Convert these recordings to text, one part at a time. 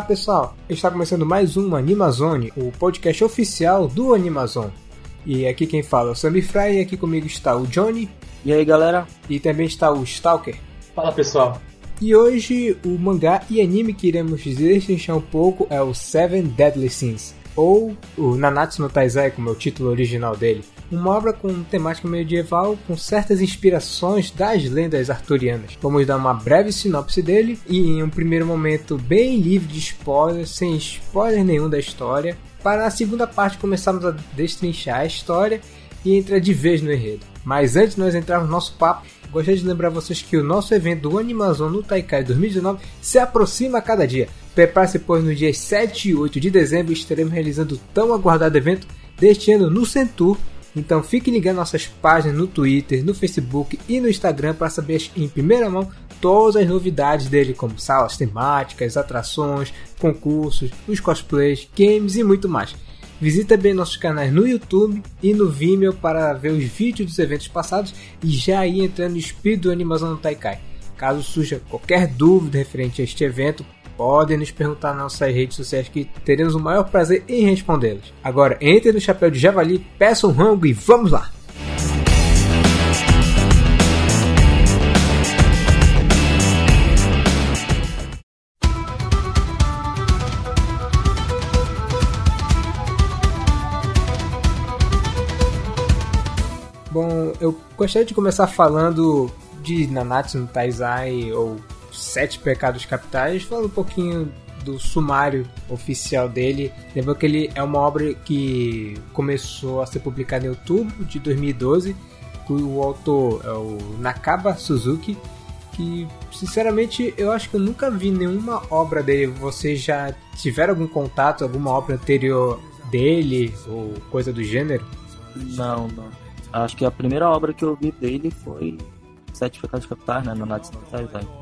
Olá pessoal, está começando mais um Animazone, o podcast oficial do Animazone. E aqui quem fala é o Sammy Fry e aqui comigo está o Johnny. E aí galera? E também está o Stalker. Fala pessoal. E hoje o mangá e anime que iremos destrinchar um pouco é o Seven Deadly Sins, ou o Nanatsu no Taizai, como é o título original dele uma obra com temática medieval com certas inspirações das lendas arturianas. Vamos dar uma breve sinopse dele e em um primeiro momento bem livre de spoilers, sem spoiler nenhum da história, para na segunda parte começarmos a destrinchar a história e entrar de vez no enredo. Mas antes de nós entrarmos no nosso papo, gostaria de lembrar vocês que o nosso evento do Animazon no Taikai 2019 se aproxima a cada dia. Prepare-se, pois no dia 7 e 8 de dezembro estaremos realizando o tão aguardado evento deste ano no Centur, então fique ligando nossas páginas no Twitter, no Facebook e no Instagram para saber em primeira mão todas as novidades dele, como salas temáticas, atrações, concursos, os cosplays, games e muito mais. Visite também nossos canais no YouTube e no Vimeo para ver os vídeos dos eventos passados e já ir entrando no espírito do Animação no Taikai. Caso surja qualquer dúvida referente a este evento, podem nos perguntar nas nossas redes sociais que teremos o maior prazer em respondê-las. Agora, entre no chapéu de javali, peça um rango e vamos lá! Bom, eu gostaria de começar falando de Nanatsu no Taizai ou Sete Pecados Capitais, fala um pouquinho do sumário oficial dele. Lembra que ele é uma obra que começou a ser publicada em outubro de 2012. O autor é o Nakaba Suzuki, que sinceramente eu acho que eu nunca vi nenhuma obra dele. Vocês já tiveram algum contato, alguma obra anterior dele ou coisa do gênero? Não, não. Acho que a primeira obra que eu vi dele foi Sete Pecados Capitais, né? No Natsu no Taizai.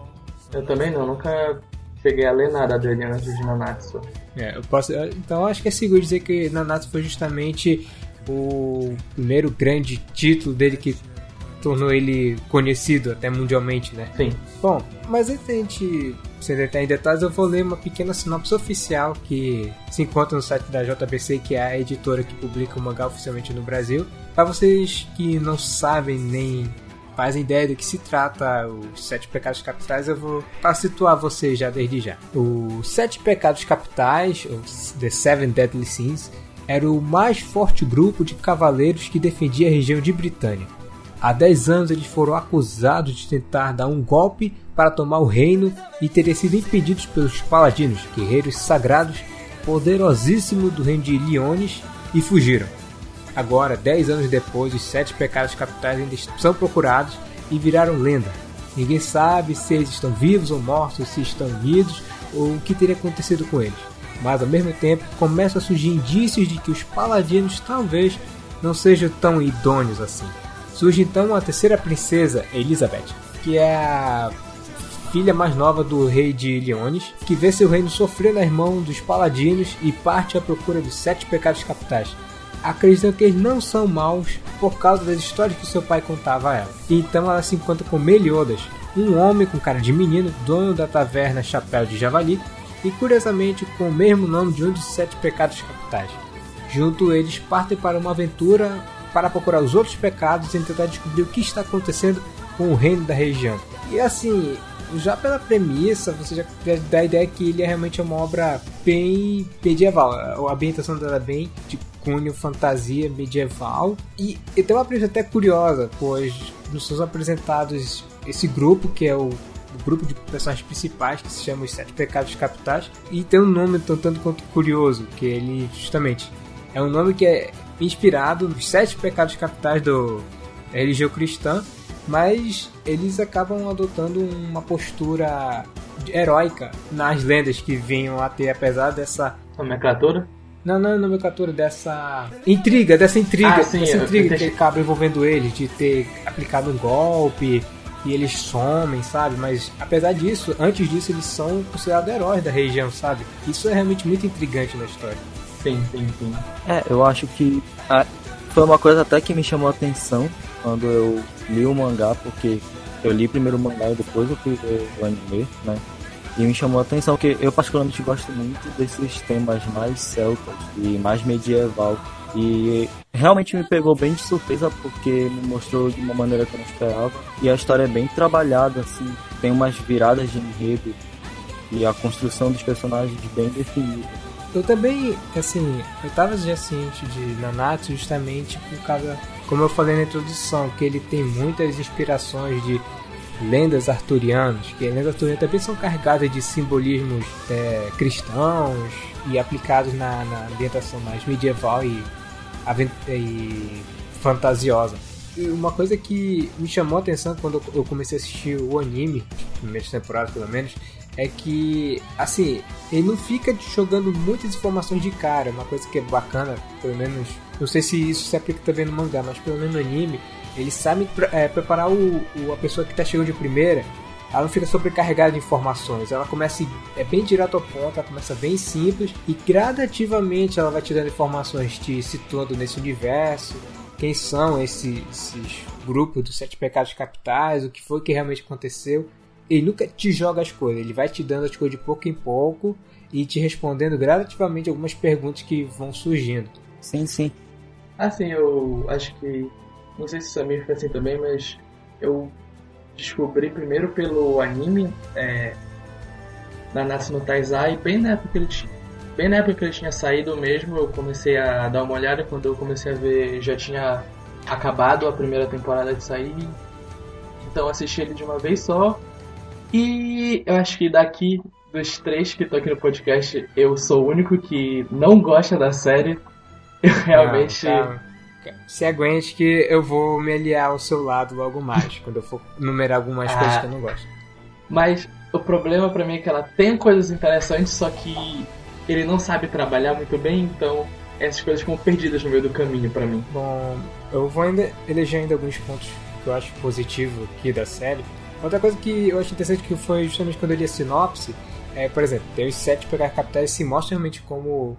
Eu também não, nunca cheguei a ler nada dele antes de Nanatsu. É, eu posso, então acho que é seguro dizer que Nanatsu foi justamente o primeiro grande título dele que tornou ele conhecido até mundialmente, né? Sim. Bom, mas antes da gente se entrar em detalhes, eu vou ler uma pequena sinopse oficial que se encontra no site da JBC, que é a editora que publica o mangá oficialmente no Brasil. Para vocês que não sabem nem fazem ideia do que se trata os Sete Pecados Capitais, eu vou situar vocês já desde já. Os Sete Pecados Capitais, os The Seven Deadly Sins, era o mais forte grupo de cavaleiros que defendia a região de Britânia. Há 10 anos eles foram acusados de tentar dar um golpe para tomar o reino e terem sido impedidos pelos paladinos, guerreiros sagrados poderosíssimos do reino de Liones, e fugiram. Agora, 10 anos depois, os sete pecados capitais ainda são procurados e viraram lenda. Ninguém sabe se eles estão vivos ou mortos, se estão unidos ou o que teria acontecido com eles. Mas ao mesmo tempo começam a surgir indícios de que os paladinos talvez não sejam tão idôneos assim. Surge então a terceira princesa, Elizabeth, que é a filha mais nova do rei de Leones, que vê seu reino sofrer nas mãos dos paladinos e parte à procura dos sete pecados capitais, acreditam que eles não são maus por causa das histórias que seu pai contava a ela. Então ela se encontra com Meliodas, um homem com cara de menino, dono da taverna Chapéu de Javali, e curiosamente com o mesmo nome de um dos sete pecados capitais. Junto eles partem para uma aventura para procurar os outros pecados e tentar descobrir o que está acontecendo com o reino da região. E assim, já pela premissa, você já dá a ideia que ele é realmente uma obra bem medieval. A ambientação dela é bem de cunho fantasia medieval. E, e tem uma premissa até curiosa, pois nos são apresentados esse grupo que é o, o grupo de personagens principais que se chama os Sete Pecados Capitais e tem um nome tanto quanto curioso, que ele justamente é um nome que é inspirado nos Sete Pecados Capitais do, da religião cristã, mas eles acabam adotando uma postura heróica nas lendas que vinham a ter, apesar dessa nomenclatura não, não é nomenclatura dessa intriga, dessa intriga, ah, sim, dessa intriga que acaba envolvendo eles de ter aplicado um golpe e eles somem, sabe? Mas apesar disso, antes disso eles são considerados heróis da região, sabe? Isso é realmente muito intrigante na história. Sim, sim, sim. É, eu acho que a, foi uma coisa até que me chamou a atenção quando eu li o mangá, porque eu li primeiro o mangá e depois eu fui ver o anime, né? E me chamou a atenção que eu particularmente gosto muito desses temas mais celtas e mais medieval. E realmente me pegou bem de surpresa porque me mostrou de uma maneira que eu não esperava. E a história é bem trabalhada, assim, tem umas viradas de enredo e a construção dos personagens bem definida. Eu também, assim, eu tava ciente de Nanatsu justamente por causa, como eu falei na introdução, que ele tem muitas inspirações de lendas arturianas, que lendas arturianas também são carregadas de simbolismos é, cristãos e aplicados na, na, ambientação mais medieval e, e fantasiosa. E uma coisa que me chamou a atenção quando eu comecei a assistir o anime, primeiras temporadas pelo menos, é que, assim, ele não fica jogando muitas informações de cara. Uma coisa que é bacana, pelo menos, não sei se isso se aplica também no mangá, mas pelo menos no anime, ele sabe é, preparar o, o, a pessoa que está chegando de primeira. Ela não fica sobrecarregada de informações, ela começa é bem direto ao ponto, ela começa bem simples e gradativamente ela vai te dando informações te situando nesse universo, quem são esses, esses grupos dos sete pecados capitais, o que foi que realmente aconteceu ele nunca te joga as coisas, ele vai te dando as coisas de pouco em pouco e te respondendo gradativamente algumas perguntas que vão surgindo. Sim, sim. Assim, eu acho que. Não sei se o Samir fica assim também, mas eu descobri primeiro pelo anime é, Nanatsu no Taizai, bem na época que ele tinha. Bem na época que ele tinha saído mesmo, eu comecei a dar uma olhada. Quando eu comecei a ver, já tinha acabado a primeira temporada de sair. Então assisti ele de uma vez só. E eu acho que daqui dos três que estão aqui no podcast, eu sou o único que não gosta da série. Eu realmente. Se aguente que eu vou me aliar ao seu lado logo mais, quando eu for numerar algumas ah, coisas que eu não gosto. Mas o problema para mim é que ela tem coisas interessantes, só que ele não sabe trabalhar muito bem, então essas coisas ficam perdidas no meio do caminho para mim. Bom, eu vou ainda eleger ainda alguns pontos que eu acho positivo aqui da série. Outra coisa que eu acho interessante que foi justamente quando eu li a sinopse, é, por exemplo, tem os sete pegar capitais se mostra realmente como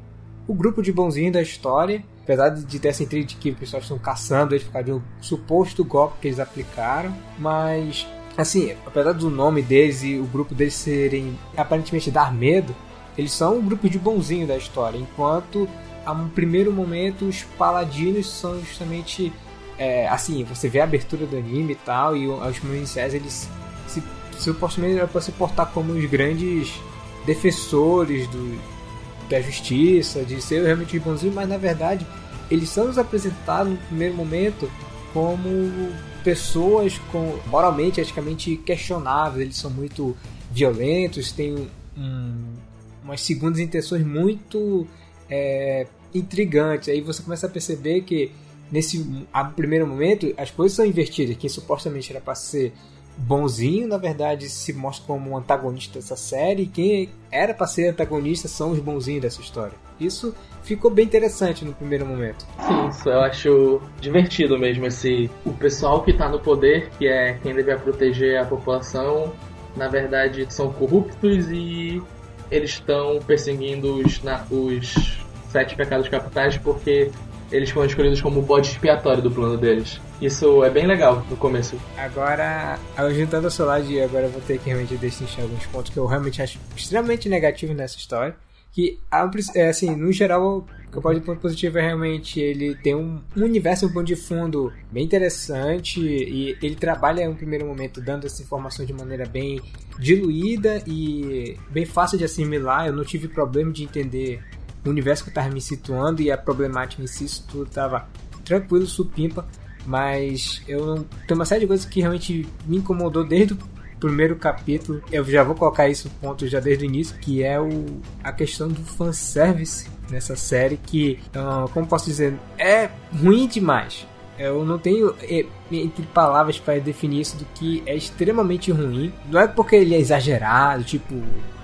o grupo de bonzinho da história, apesar de ter essa intriga de que os pessoal estão caçando eles por causa de um suposto golpe que eles aplicaram, mas assim, apesar do nome deles e o grupo deles serem aparentemente dar medo, eles são um grupo de bonzinho da história, enquanto a um primeiro momento os paladinos são justamente é, assim, você vê a abertura do anime e tal, e os iniciais eles se, supostamente eram para se portar como os grandes defensores do, da justiça, de ser realmente bonzinho, mas na verdade eles são nos apresentados no primeiro momento como pessoas com moralmente, eticamente questionáveis, eles são muito violentos, têm um, umas segundas intenções muito é, intrigantes. Aí você começa a perceber que nesse primeiro momento, as coisas são invertidas. Quem supostamente era para ser bonzinho, na verdade, se mostra como um antagonista dessa série. E quem era para ser antagonista são os bonzinhos dessa história. Isso ficou bem interessante no primeiro momento. Sim, isso eu acho divertido mesmo. Esse, o pessoal que está no poder, que é quem deve proteger a população, na verdade são corruptos e eles estão perseguindo os, na, os sete pecados capitais porque eles foram escolhidos como bode expiatório do plano deles. Isso é bem legal no começo. Agora, juntando a Solage, agora eu vou ter que realmente destrinchar alguns pontos que eu realmente acho extremamente negativos nessa história. Que, é, assim, no geral, o que eu posso ponto positivo é realmente ele tem um universo, um ponto de fundo bem interessante e ele trabalha em um primeiro momento dando essa informação de maneira bem diluída e bem fácil de assimilar. Eu não tive problema de entender o universo que eu tava me situando e a problemática em si, isso tudo tava tranquilo, supimpa, mas eu não. Tem uma série de coisas que realmente me incomodou desde o primeiro capítulo. Eu já vou colocar isso ponto já desde o início, que é o, a questão do fanservice nessa série, que, uh, como posso dizer, é ruim demais. Eu não tenho é, entre palavras para definir isso do que é extremamente ruim. Não é porque ele é exagerado, tipo,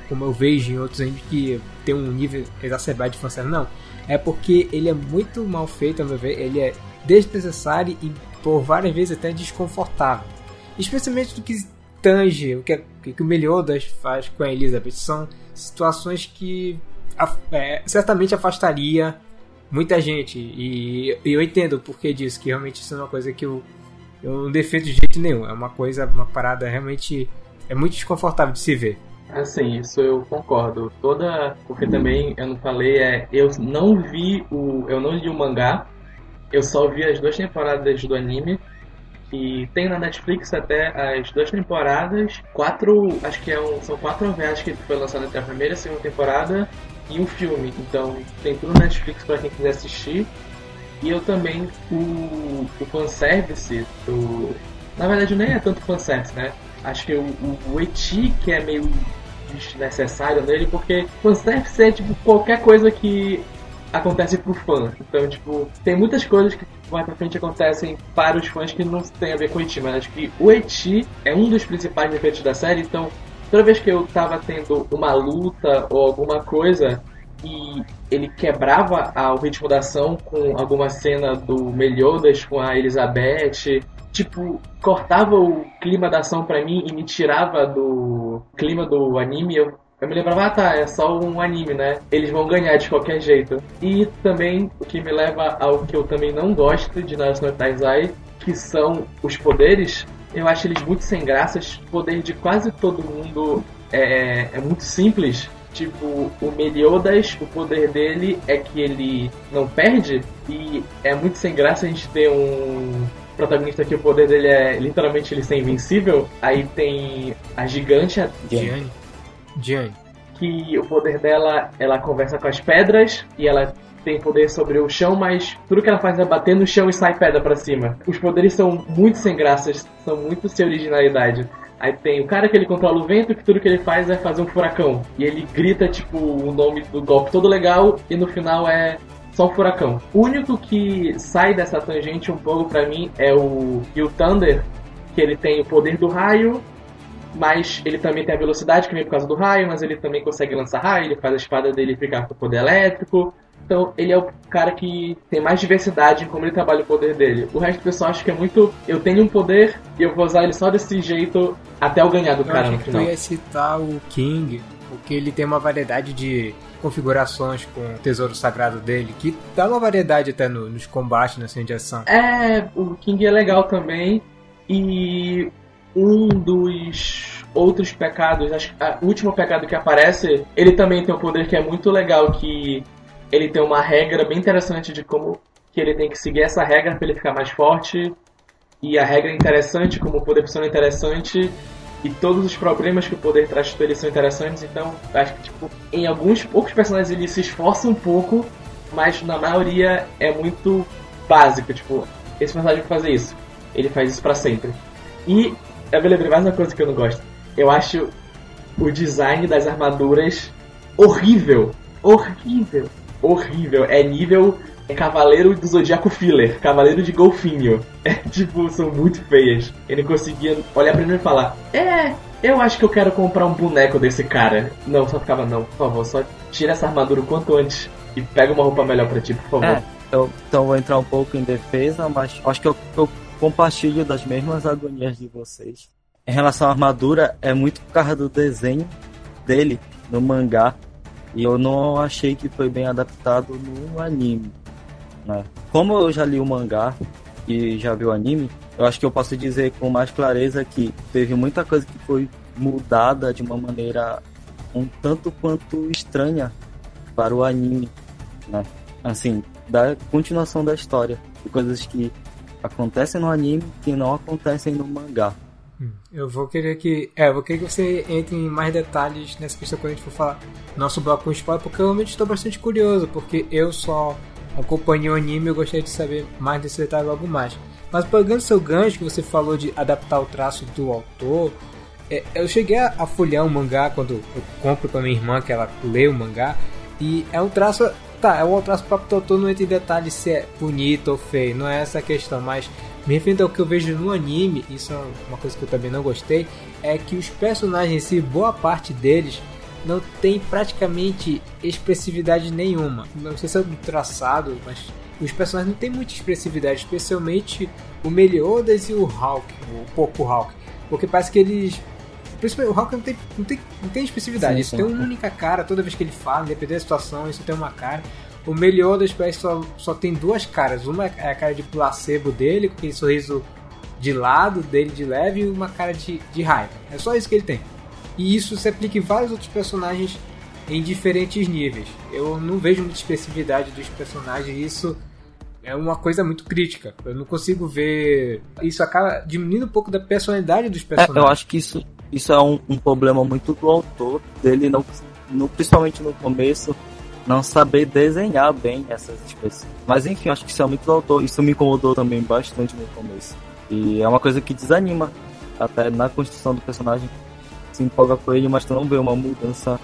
como eu vejo em outros animes que tem um nível exacerbado de fanservice, não. É porque ele é muito mal feito, a meu ver. Ele é desnecessário e por várias vezes até desconfortável. Especialmente do que tange o que, que o Meliodas faz com a Elizabeth. São situações que é, certamente afastaria muita gente. E, e, eu entendo o porquê disso, que realmente isso é uma coisa que eu, eu não defendo de jeito nenhum. É uma coisa, uma parada realmente. É muito desconfortável de se ver. Assim, isso eu concordo. Toda. Porque também eu não falei, é. Eu não vi o. Eu não li o mangá. Eu só vi as duas temporadas do anime. Que tem na Netflix até as duas temporadas. Quatro. Acho que é um, são quatro OVAs que foi lançado até a primeira e segunda temporada. E um filme. Então tem tudo na Netflix para quem quiser assistir. E eu também. O, o fanservice do. Na verdade nem é tanto fanservice, né? Acho que o, o, o Eti que é meio desnecessário nele, porque fanservice é tipo qualquer coisa que acontece pro fã. Então, tipo, tem muitas coisas que mais pra frente acontecem para os fãs que não tem a ver com o Eti, mas acho que o Eti é um dos principais defeitos da série, então toda vez que eu tava tendo uma luta ou alguma coisa e ele quebrava o ritmo da ação com alguma cena do Meliodas com a Elizabeth tipo, cortava o clima da ação pra mim e me tirava do clima do anime, eu, eu me lembrava, ah tá, é só um anime, né? Eles vão ganhar de qualquer jeito. E também o que me leva ao que eu também não gosto de Naruto no Taizai, que são os poderes. Eu acho eles muito sem graças. O poder de quase todo mundo é, é muito simples. Tipo, o Meliodas, o poder dele é que ele não perde. E é muito sem graça a gente ter um protagonista que o poder dele é literalmente ele ser invencível. Aí tem a gigante, a Diane. Diane. Que o poder dela, ela conversa com as pedras e ela tem poder sobre o chão, mas tudo que ela faz é bater no chão e sai pedra para cima. Os poderes são muito sem graças, são muito sem originalidade. Aí tem o cara que ele controla o vento, que tudo que ele faz é fazer um furacão. E ele grita, tipo, o nome do golpe todo legal, e no final é só um furacão. O único que sai dessa tangente um pouco para mim é o o Thunder, que ele tem o poder do raio, mas ele também tem a velocidade que vem por causa do raio, mas ele também consegue lançar raio, ele faz a espada dele ficar com o poder elétrico. Então ele é o cara que tem mais diversidade em como ele trabalha o poder dele. O resto do pessoal acha que é muito. Eu tenho um poder e eu vou usar ele só desse jeito até eu ganhar do eu cara no final. Eu ia citar o King, porque ele tem uma variedade de configurações com o tesouro sagrado dele, que dá uma variedade até no, nos combates, na cena de ação. É, o King é legal também. E um dos outros pecados, acho o último pecado que aparece, ele também tem um poder que é muito legal, que ele tem uma regra bem interessante de como que ele tem que seguir essa regra para ele ficar mais forte. E a regra é interessante, como o poder funciona interessante, e todos os problemas que o poder traz para ele são interessantes, então acho que tipo, em alguns poucos personagens ele se esforça um pouco, mas na maioria é muito básico, tipo, esse personagem vai fazer isso, ele faz isso para sempre. E eu me lembrei mais uma coisa que eu não gosto. Eu acho o design das armaduras horrível, horrível, horrível. É nível Cavaleiro do Zodíaco Filler, Cavaleiro de Golfinho. É tipo, são muito feias. Ele conseguia olhar pra mim e falar: É, eu acho que eu quero comprar um boneco desse cara. Não, só ficava, não, por favor, só tira essa armadura o quanto antes e pega uma roupa melhor pra ti, por favor. É, eu, então vou entrar um pouco em defesa, mas acho que eu, eu compartilho das mesmas agonias de vocês. Em relação à armadura, é muito por causa do desenho dele no mangá. E eu não achei que foi bem adaptado no anime. Né? Como eu já li o mangá e já vi o anime, eu acho que eu posso dizer com mais clareza que teve muita coisa que foi mudada de uma maneira um tanto quanto estranha para o anime, né? Assim, da continuação da história, de coisas que acontecem no anime que não acontecem no mangá. Hum, eu vou querer que. É, vou querer que você entre em mais detalhes nessa questão quando a gente for falar nosso bloco com spoiler, porque eu realmente estou bastante curioso, porque eu só acompanhei o anime, eu gostaria de saber mais desse detalhe logo mais. Mas pegando seu gancho que você falou de adaptar o traço do autor, é, eu cheguei a, folhear um mangá quando eu compro para minha irmã, que ela lê o mangá, e é um traço. Tá, é um traço próprio do autor, não entra em detalhes se é bonito ou feio, não é essa a questão, mas me referindo ao que eu vejo no anime, isso é uma coisa que eu também não gostei, é que os personagens em si, boa parte deles, não tem praticamente expressividade nenhuma. Não sei se é do traçado, mas os personagens não têm muita expressividade, especialmente o Meliodas e o Hulk, o Poco Hulk. Porque parece que eles. Principalmente o Hulk não tem, não tem, não tem expressividade, sim, isso sim. tem uma única cara, toda vez que ele fala, independente da situação, isso tem uma cara. O Meliodas parece que só, só tem duas caras. Uma é a cara de placebo dele, com aquele sorriso de lado dele de leve, e uma cara de, de raiva. É só isso que ele tem. E isso se aplica em vários outros personagens em diferentes níveis. Eu não vejo muita expressividade dos personagens e isso é uma coisa muito crítica. Eu não consigo ver. Isso acaba diminuindo um pouco da personalidade dos personagens. É, eu acho que isso, isso é um, um problema muito do autor, dele não, no, principalmente no começo, não saber desenhar bem essas espécies. Mas enfim, acho que isso é muito do autor. Isso me incomodou também bastante no começo. E é uma coisa que desanima até na construção do personagem. Se empolga com ele, mas tu não vê uma mudança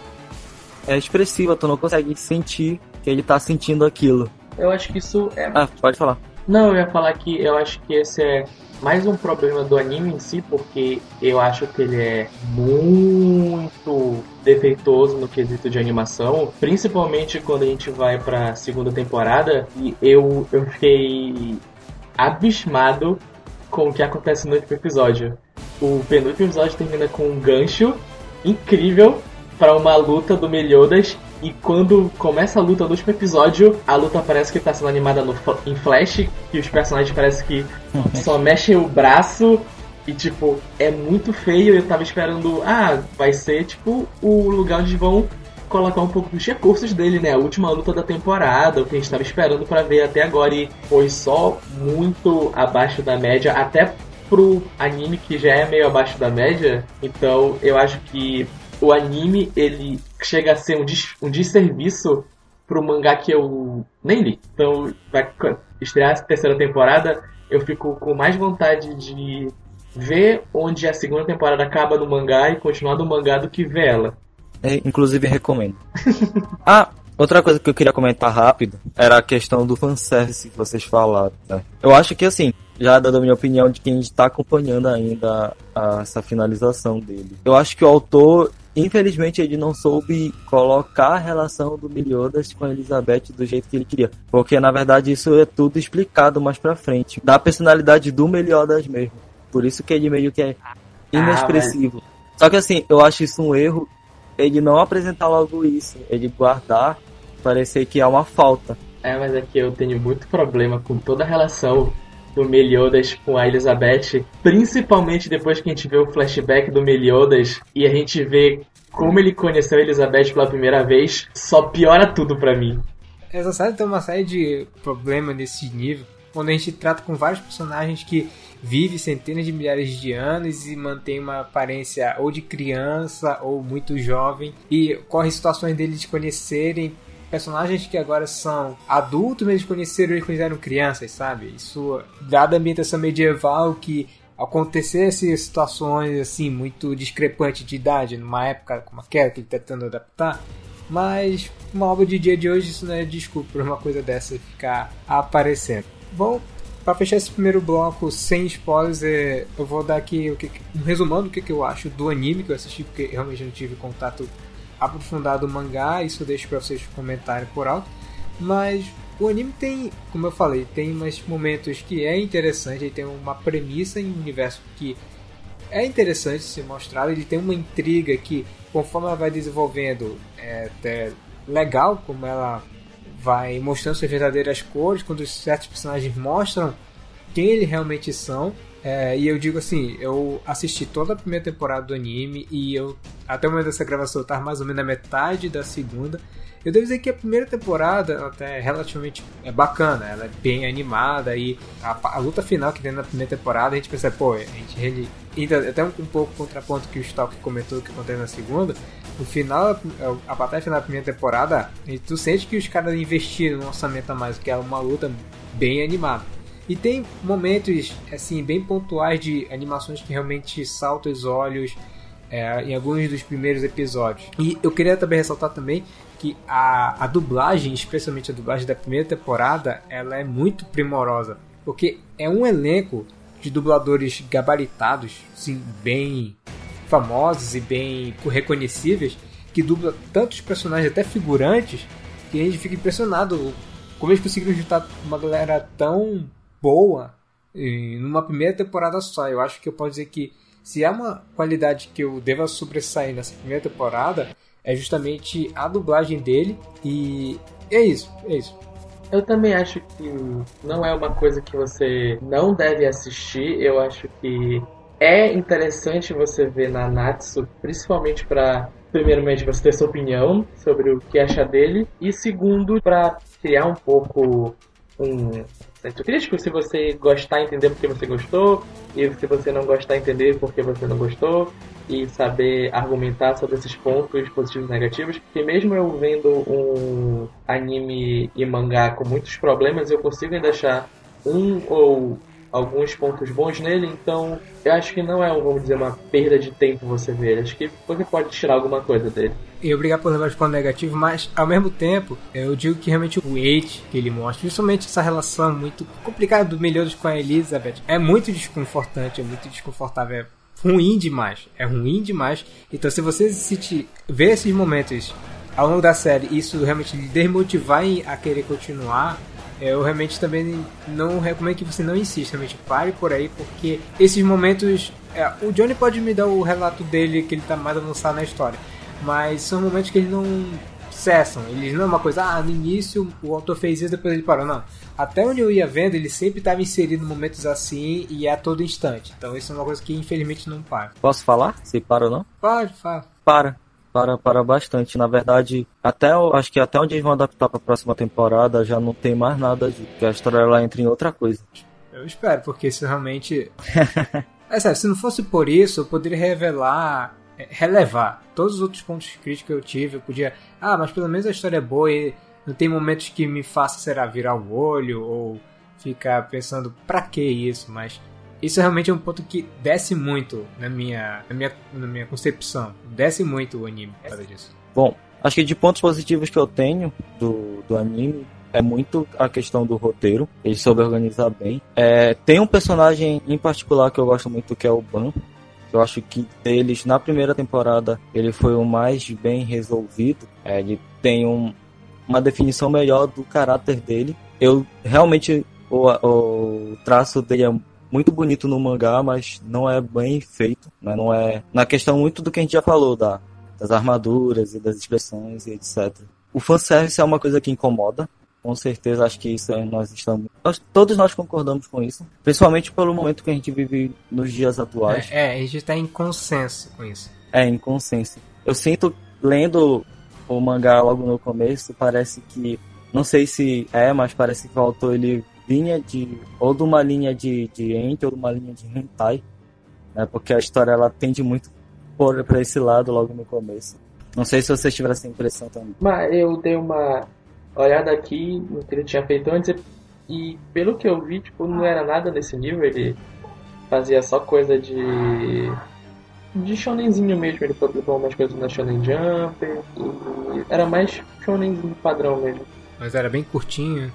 é expressiva, tu não consegue sentir que ele tá sentindo aquilo. Eu acho que isso é. Ah, pode falar. Não, eu ia falar que eu acho que esse é mais um problema do anime em si, porque eu acho que ele é muito defeituoso no quesito de animação, principalmente quando a gente vai pra segunda temporada, e eu, eu fiquei abismado com o que acontece no último episódio. O penúltimo episódio termina com um gancho incrível para uma luta do Meliodas e quando começa a luta no último episódio, a luta parece que tá sendo animada no, em flash, e os personagens parece que só mexem o braço e tipo, é muito feio. Eu tava esperando, ah, vai ser tipo o lugar onde vão colocar um pouco dos recursos dele, né? A última luta da temporada, o que a gente tava esperando para ver até agora e foi só muito abaixo da média, até pro anime que já é meio abaixo da média. Então, eu acho que o anime ele chega a ser um, des um desserviço pro mangá que eu nem li. Então, vai estrear a terceira temporada, eu fico com mais vontade de ver onde a segunda temporada acaba no mangá e continuar no mangá do que ver ela. É, inclusive recomendo. ah, outra coisa que eu queria comentar rápido era a questão do fanservice que vocês falaram. Né? Eu acho que assim, já dando a minha opinião de quem está acompanhando ainda a, essa finalização dele. Eu acho que o autor Infelizmente ele não soube colocar a relação do Meliodas com a Elizabeth do jeito que ele queria. Porque na verdade isso é tudo explicado mais pra frente. Da personalidade do Meliodas mesmo. Por isso que ele meio que é inexpressivo. Ah. Só que assim, eu acho isso um erro ele não apresentar logo isso. Ele guardar, parecer que há uma falta. É, mas é que eu tenho muito problema com toda a relação do Meliodas com a Elizabeth, principalmente depois que a gente vê o flashback do Meliodas e a gente vê como ele conheceu a Elizabeth pela primeira vez, só piora tudo para mim. Essa série tem uma série de problemas nesse nível, quando a gente trata com vários personagens que vivem centenas de milhares de anos e mantém uma aparência ou de criança ou muito jovem e corre situações deles de conhecerem personagens que agora são adultos, mas eles conheceram eles quando eram crianças, sabe? Isso, dada a ambientação medieval que acontecesse situações assim muito discrepantes de idade numa época como aquela que ele está tentando adaptar, mas uma obra de dia de hoje isso não é desculpa por uma coisa dessa ficar aparecendo. Bom, para fechar esse primeiro bloco sem spoilers, é, eu vou dar aqui um resumando o que, que eu acho do anime que eu assisti, porque realmente não tive contato aprofundado o mangá, isso deixo para vocês comentarem por alto. Mas o anime tem, como eu falei, tem umas momentos que é interessante, ele tem uma premissa em um universo que é interessante se mostrar, ele tem uma intriga que, conforme ela vai desenvolvendo, é até legal, como ela vai mostrando suas verdadeiras cores, quando certos personagens mostram quem eles realmente são. É, e eu digo assim, eu assisti toda a primeira temporada do anime e eu até o momento dessa gravação eu tava mais ou menos na metade da segunda. Eu devo dizer que a primeira temporada até é relativamente é bacana, ela é bem animada e a, a, luta final que tem na primeira temporada a gente pensa, pô, a gente ele, até um, um pouco contraponto que o Stalk comentou que acontece na segunda. No final, a, a batalha final da primeira temporada, tu sente que os caras investiram no orçamento a mais, que é uma luta bem animada. E tem momentos assim bem pontuais de animações que realmente saltam os olhos é, em alguns dos primeiros episódios. E eu queria também ressaltar também que a, a dublagem, especialmente a dublagem da primeira temporada, ela é muito primorosa, porque é um elenco de dubladores gabaritados, sim, bem famosos e bem reconhecíveis, que dubla tantos personagens, até figurantes, que a gente fica impressionado como eles conseguiram juntar uma galera tão boa numa primeira temporada só. Eu acho que eu posso dizer que se há uma qualidade que eu deva sobressair nessa primeira temporada, é justamente a dublagem dele e é isso, é isso. Eu também acho que não é uma coisa que você não deve assistir. Eu acho que é interessante você ver na Natsu, principalmente para primeiramente você ter sua opinião sobre o que acha dele e segundo para criar um pouco um senso crítico se você gostar entender porque você gostou e se você não gostar entender porque você não gostou e saber argumentar sobre esses pontos positivos e negativos porque mesmo eu vendo um anime e mangá com muitos problemas eu consigo ainda achar um ou alguns pontos bons nele, então eu acho que não é, vamos dizer, uma perda de tempo você ver. Acho que você pode tirar alguma coisa dele. E obrigado por levar os pontos negativos, mas ao mesmo tempo, eu digo que realmente o hate que ele mostra, principalmente essa relação muito complicada do Melhores com a Elizabeth, é muito desconfortante, é muito desconfortável, é ruim demais. É ruim demais. Então se você se ver esses momentos ao longo da série, isso realmente desmotivar a querer continuar, eu realmente também não recomendo que você não insista, realmente pare por aí, porque esses momentos. É, o Johnny pode me dar o relato dele que ele tá mais avançado na história, mas são momentos que ele não cessam. Eles não é uma coisa, ah, no início o autor fez isso, depois ele parou. Não. Até onde eu ia vendo, ele sempre estava inserido em momentos assim e a todo instante. Então isso é uma coisa que infelizmente não para. Posso falar? Se para ou não? Pode, fala. Para para, para bastante. Na verdade, até acho que até onde eles vão adaptar para a próxima temporada já não tem mais nada que a história ela entra em outra coisa. Eu espero, porque isso realmente. é sério, se não fosse por isso, eu poderia revelar, é, relevar todos os outros pontos críticos que eu tive. Eu podia. Ah, mas pelo menos a história é boa e não tem momentos que me faça, será, virar o olho ou ficar pensando pra que isso, mas isso realmente é um ponto que desce muito na minha, na minha, na minha concepção. Desce muito o anime por causa disso. Bom, acho que de pontos positivos que eu tenho do, do anime é muito a questão do roteiro. Ele soube organizar bem. É, tem um personagem em particular que eu gosto muito que é o Ban. Eu acho que deles, na primeira temporada, ele foi o mais bem resolvido. É, ele tem um, uma definição melhor do caráter dele. Eu realmente o, o traço dele é muito bonito no mangá, mas não é bem feito, né? Não é na questão muito do que a gente já falou da das armaduras e das expressões e etc. O fanservice é uma coisa que incomoda, com certeza acho que isso é, nós estamos. Nós, todos nós concordamos com isso. Principalmente pelo momento que a gente vive nos dias atuais. É, é a gente está em consenso com isso. É, em consenso. Eu sinto, lendo o mangá logo no começo, parece que. Não sei se é, mas parece que o autor ele linha de. ou de uma linha de, de ente ou de uma linha de hentai. Né? Porque a história ela tende muito por, pra esse lado logo no começo. Não sei se vocês tiveram essa impressão também. Mas eu dei uma olhada aqui no que ele tinha feito antes e pelo que eu vi, tipo, não era nada nesse nível, ele fazia só coisa de de shonenzinho mesmo, ele publicou umas coisas na Shonen Jump e era mais shonenzinho padrão mesmo. Mas era bem curtinho.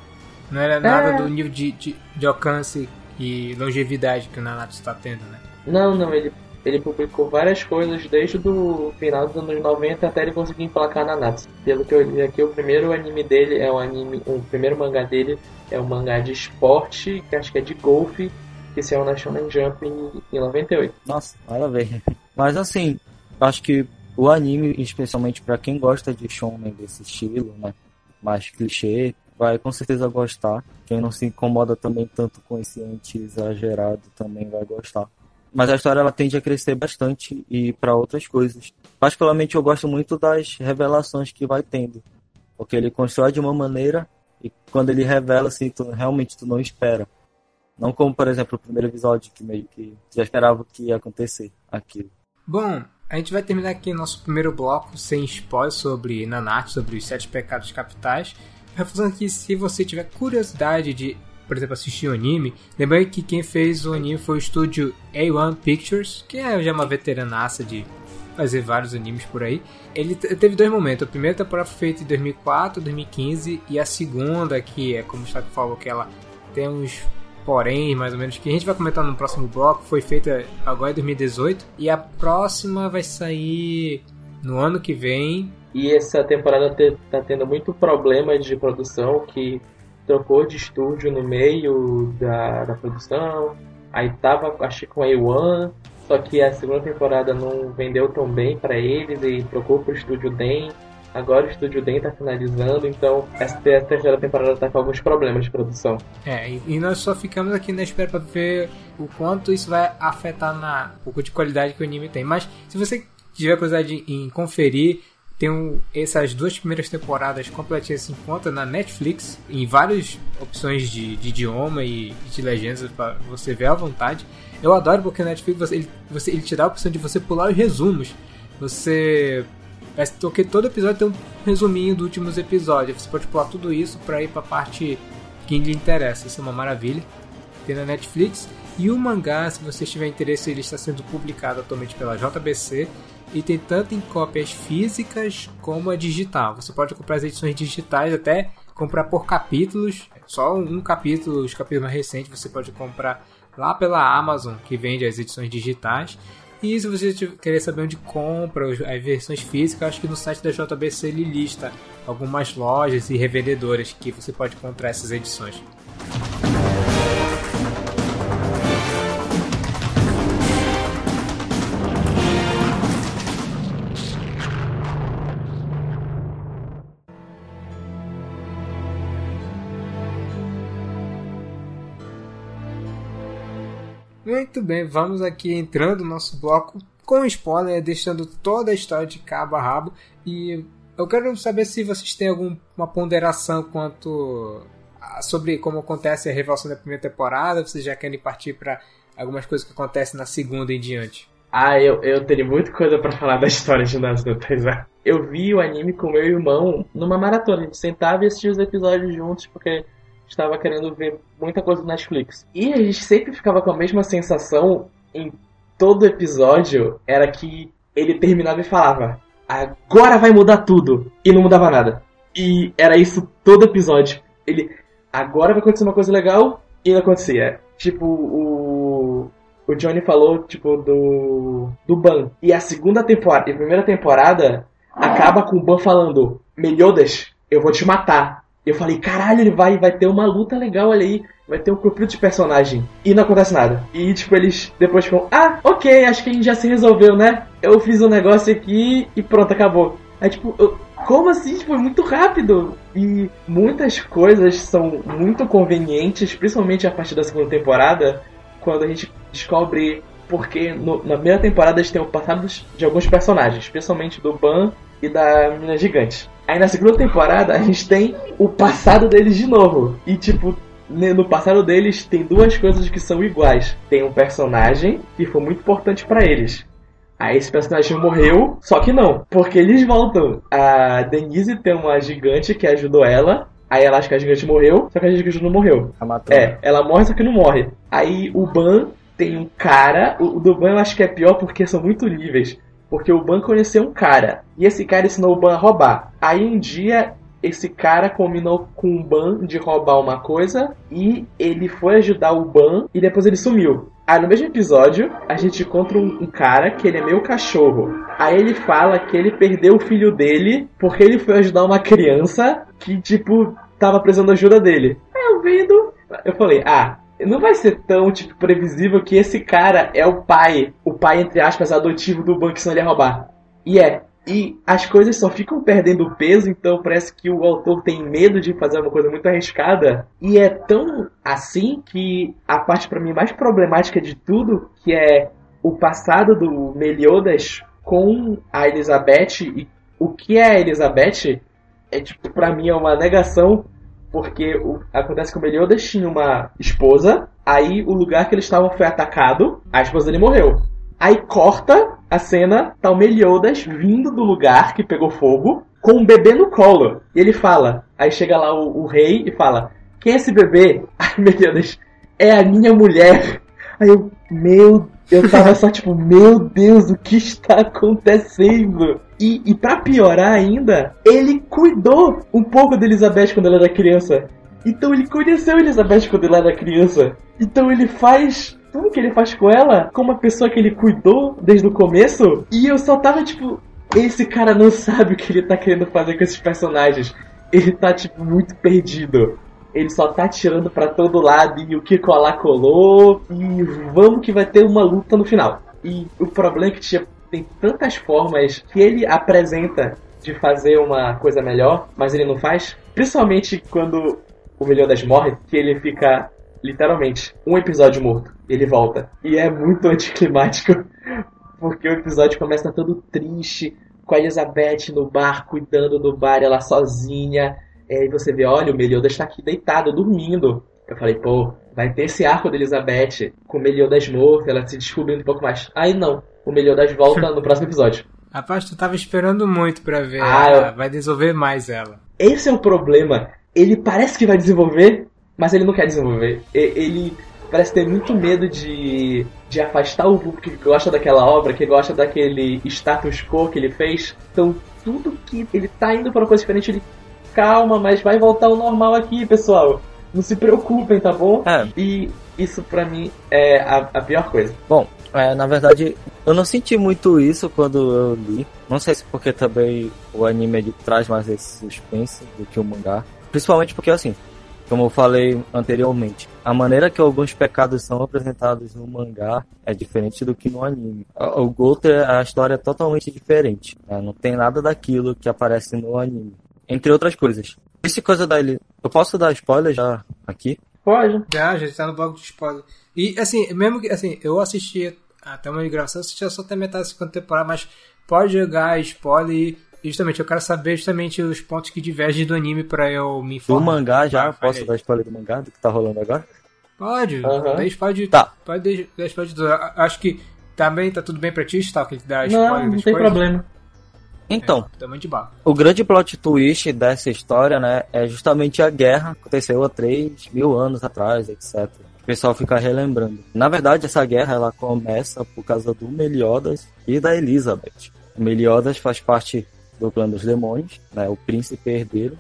Não era nada é... do nível de, de, de, alcance e longevidade que o Nanatsu está tendo, né? Não, não, ele, ele publicou várias coisas desde o final dos anos 90 até ele conseguir emplacar Nanatsu. Pelo que eu li aqui, o primeiro anime dele é um anime, o primeiro mangá dele é um mangá de esporte, que acho que é de golfe, que saiu na Shonen Jump em, em 98. Nossa, nada a ver. Mas assim, acho que o anime, especialmente para quem gosta de shonen desse estilo, né, mais clichê, vai com certeza gostar. Quem não se incomoda também tanto com esse anti-exagerado também vai gostar. Mas a história ela tende a crescer bastante e para outras coisas. Particularmente eu gosto muito das revelações que vai tendo. Porque ele constrói de uma maneira e quando ele revela, assim, tu, realmente tu não espera. Não como, por exemplo, o primeiro episódio que meio que já esperava que ia acontecer aquilo. Bom, a gente vai terminar aqui nosso primeiro bloco sem spoiler sobre Nanatsu, sobre os sete pecados capitais reforçando que se você tiver curiosidade de, por exemplo, assistir o anime, lembre que quem fez o anime foi o estúdio A1 Pictures, que é já uma veteranaça de fazer vários animes por aí. Ele teve dois momentos. A primeira temporada foi feita em 2004, 2015 e a segunda, que é como o Chaco falou, que ela tem uns porém, mais ou menos, que a gente vai comentar no próximo bloco, foi feita agora em 2018 e a próxima vai sair no ano que vem, e essa temporada te, tá tendo muito problema de produção, que trocou de estúdio no meio da, da produção. Aí tava, acho que com a A1, só que a segunda temporada não vendeu tão bem para eles e trocou pro estúdio Den. Agora o Estúdio Den tá finalizando, então essa terceira temporada tá com alguns problemas de produção. É, e nós só ficamos aqui na espera pra ver o quanto isso vai afetar na pouco de qualidade que o anime tem. Mas se você tiver curiosidade em conferir, um, essas duas primeiras temporadas completinhas se encontra na Netflix, em várias opções de, de idioma e, de legendas para você ver à vontade. Eu adoro porque o Netflix ele, você, ele te dá a opção de você pular os resumos. Você porque todo episódio tem um resuminho dos últimos episódios. Você pode pular tudo isso para ir para a parte que lhe interessa. Isso é uma maravilha. Tem na Netflix. E o mangá, se você tiver interesse, ele está sendo publicado atualmente pela JBC e tem tanto em cópias físicas como a digital. Você pode comprar as edições digitais, até comprar por capítulos. Só um capítulo, os capítulos mais recentes, você pode comprar lá pela Amazon, que vende as edições digitais. E se você querer saber onde compra as versões físicas, acho que no site da JBC ele lista algumas lojas e revendedoras que você pode encontrar essas edições. Muito bem, vamos aqui entrando no nosso bloco com spoiler, deixando toda a história de cabo a rabo. E eu quero saber se vocês têm alguma ponderação quanto a, sobre como acontece a revelação da primeira temporada. Vocês já querem partir para algumas coisas que acontecem na segunda em diante? Ah, eu, eu teria muita coisa para falar da história de Naruto, Eu vi o anime com meu irmão numa maratona. A gente sentava e assistia os episódios juntos, porque estava querendo ver muita coisa do Netflix. E a gente sempre ficava com a mesma sensação em todo episódio, era que ele terminava e falava: "Agora vai mudar tudo" e não mudava nada. E era isso todo episódio. Ele agora vai acontecer uma coisa legal e não acontecia. Tipo, o o Johnny falou tipo do do Ban. E a segunda temporada, a primeira temporada acaba com o Ban falando: "Meliodas, eu vou te matar". Eu falei, caralho, ele vai, vai ter uma luta legal ali aí. Vai ter um conflito de personagem. E não acontece nada. E, tipo, eles depois ficam, ah, ok, acho que a gente já se resolveu, né? Eu fiz um negócio aqui e pronto, acabou. Aí, tipo, eu, como assim? Tipo, é muito rápido. E muitas coisas são muito convenientes, principalmente a partir da segunda temporada, quando a gente descobre porque no, na primeira temporada a gente tem o passado de alguns personagens, especialmente do Ban e da Menina Gigante. Aí na segunda temporada a gente tem o passado deles de novo. E tipo, no passado deles tem duas coisas que são iguais. Tem um personagem que foi muito importante para eles. Aí esse personagem morreu, só que não, porque eles voltam. A Denise tem uma gigante que ajudou ela. Aí ela acha que a gigante morreu, só que a gigante não morreu. É, ela morre, só que não morre. Aí o Ban tem um cara. O do Ban eu acho que é pior porque são muito níveis. Porque o Ban conheceu um cara. E esse cara ensinou o Ban a roubar. Aí um dia esse cara combinou com o Ban de roubar uma coisa e ele foi ajudar o Ban e depois ele sumiu. Aí no mesmo episódio, a gente encontra um, um, cara que ele é meio cachorro. Aí ele fala que ele perdeu o filho dele porque ele foi ajudar uma criança que, tipo, tava precisando da ajuda dele. Aí eu vendo, eu falei, ah, não vai ser tão, tipo, previsível que esse cara é o pai, o pai, entre aspas, adotivo do banco, senão ele ia roubar. E é. E as coisas só ficam perdendo peso, então parece que o autor tem medo de fazer uma coisa muito arriscada. E é tão assim que a parte para mim mais problemática de tudo, que é o passado do Meliodas com a Elizabeth e o que é a Elizabeth, é tipo, pra mim é uma negação porque o, acontece que o Meliodas tinha uma esposa, aí o lugar que eles estavam foi atacado, a esposa dele morreu. Aí corta a cena, tá o Meliodas vindo do lugar que pegou fogo, com um bebê no colo. E ele fala, aí chega lá o, o rei e fala, quem é esse bebê? Aí Meliodas, é a minha mulher. Aí eu, meu, eu tava só tipo, meu Deus, o que está acontecendo? E, e para piorar ainda, ele cuidou um pouco da Elizabeth quando ela era criança. Então ele conheceu a Elizabeth quando ela era criança. Então ele faz tudo que ele faz com ela com uma pessoa que ele cuidou desde o começo. E eu só tava tipo, esse cara não sabe o que ele tá querendo fazer com esses personagens. Ele tá tipo muito perdido. Ele só tá tirando para todo lado e o que colar colou. E vamos que vai ter uma luta no final. E o problema é que tinha tem tantas formas que ele apresenta de fazer uma coisa melhor, mas ele não faz. Principalmente quando o Meliodas morre, que ele fica literalmente um episódio morto. Ele volta. E é muito anticlimático, porque o episódio começa todo triste, com a Elizabeth no bar, cuidando do bar, ela sozinha. E aí você vê, olha, o Meliodas está aqui deitado, dormindo. Eu falei, pô, vai ter esse arco da Elizabeth com o Meliodas morto, ela se descobrindo um pouco mais. Aí não, o Meliodas volta no próximo episódio. Rapaz, tu tava esperando muito pra ver. Ah, ela, vai desenvolver mais ela. Esse é o problema. Ele parece que vai desenvolver, mas ele não quer desenvolver. Ele parece ter muito medo de, de afastar o público que gosta daquela obra, que gosta daquele status quo que ele fez. Então, tudo que ele tá indo para uma coisa diferente, ele calma, mas vai voltar ao normal aqui, pessoal. Não se preocupem, tá bom? É. E isso pra mim é a, a pior coisa. Bom, é, na verdade, eu não senti muito isso quando eu li. Não sei se porque também o anime traz mais esse suspense do que o mangá. Principalmente porque, assim, como eu falei anteriormente, a maneira que alguns pecados são apresentados no mangá é diferente do que no anime. O Golter, a história é totalmente diferente. Né? Não tem nada daquilo que aparece no anime. Entre outras coisas. Esse coisa da Eu posso dar spoiler já aqui? Pode. Já, já está no bloco de spoiler. E assim, mesmo que assim, eu assisti até uma gravação, assistia só até metade da segunda temporada, mas pode jogar spoiler e justamente eu quero saber justamente os pontos que divergem do anime para eu me informar. Do mangá já, ah, posso dar spoiler do mangá do que tá rolando agora? Pode, uhum. dá spoiler tá. Pode dar spoiler de Acho que também tá tudo bem pra ti, tal, que dá spoiler Não, não tem coisas. problema. Então, é, o grande plot twist dessa história, né, é justamente a guerra que aconteceu há 3 mil anos atrás, etc o pessoal fica relembrando. Na verdade, essa guerra ela começa por causa do Meliodas e da Elizabeth. O Meliodas faz parte do clã dos demônios, né, o príncipe herdeiro,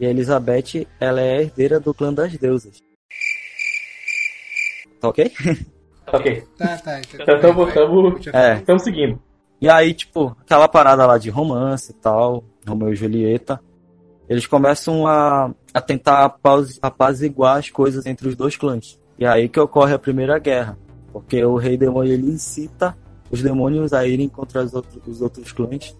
e a Elizabeth ela é a herdeira do clã das deusas. Tá ok? Ok. Tá, tá. Então estamos é. seguindo. E aí, tipo, aquela parada lá de romance e tal, Romeu e Julieta, eles começam a, a tentar apaziguar as coisas entre os dois clãs. E aí que ocorre a primeira guerra, porque o rei demônio ele incita os demônios a irem contra os outros, os outros clãs,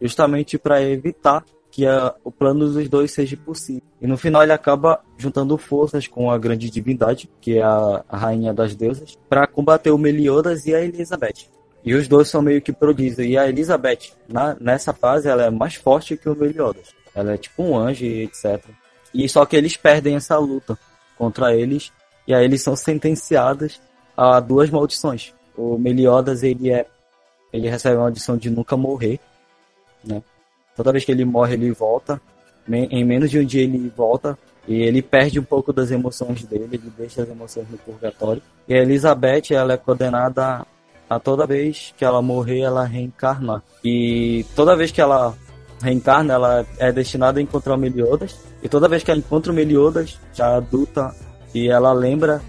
justamente para evitar que a, o plano dos dois seja possível. E no final ele acaba juntando forças com a grande divindade, que é a, a rainha das deusas, para combater o Meliodas e a Elizabeth. E os dois são meio que prodígios. E a Elizabeth, na, nessa fase, ela é mais forte que o Meliodas. Ela é tipo um anjo e etc. E só que eles perdem essa luta contra eles e aí eles são sentenciados a duas maldições. O Meliodas, ele é ele recebe uma maldição de nunca morrer, né? Toda vez que ele morre, ele volta. Em menos de um dia ele volta e ele perde um pouco das emoções dele, ele deixa as emoções no purgatório. E a Elizabeth, ela é condenada a toda vez que ela morrer, ela reencarnar. E toda vez que ela reencarna, ela é destinada a encontrar o Meliodas. E toda vez que ela encontra o Meliodas, já adulta, e ela lembra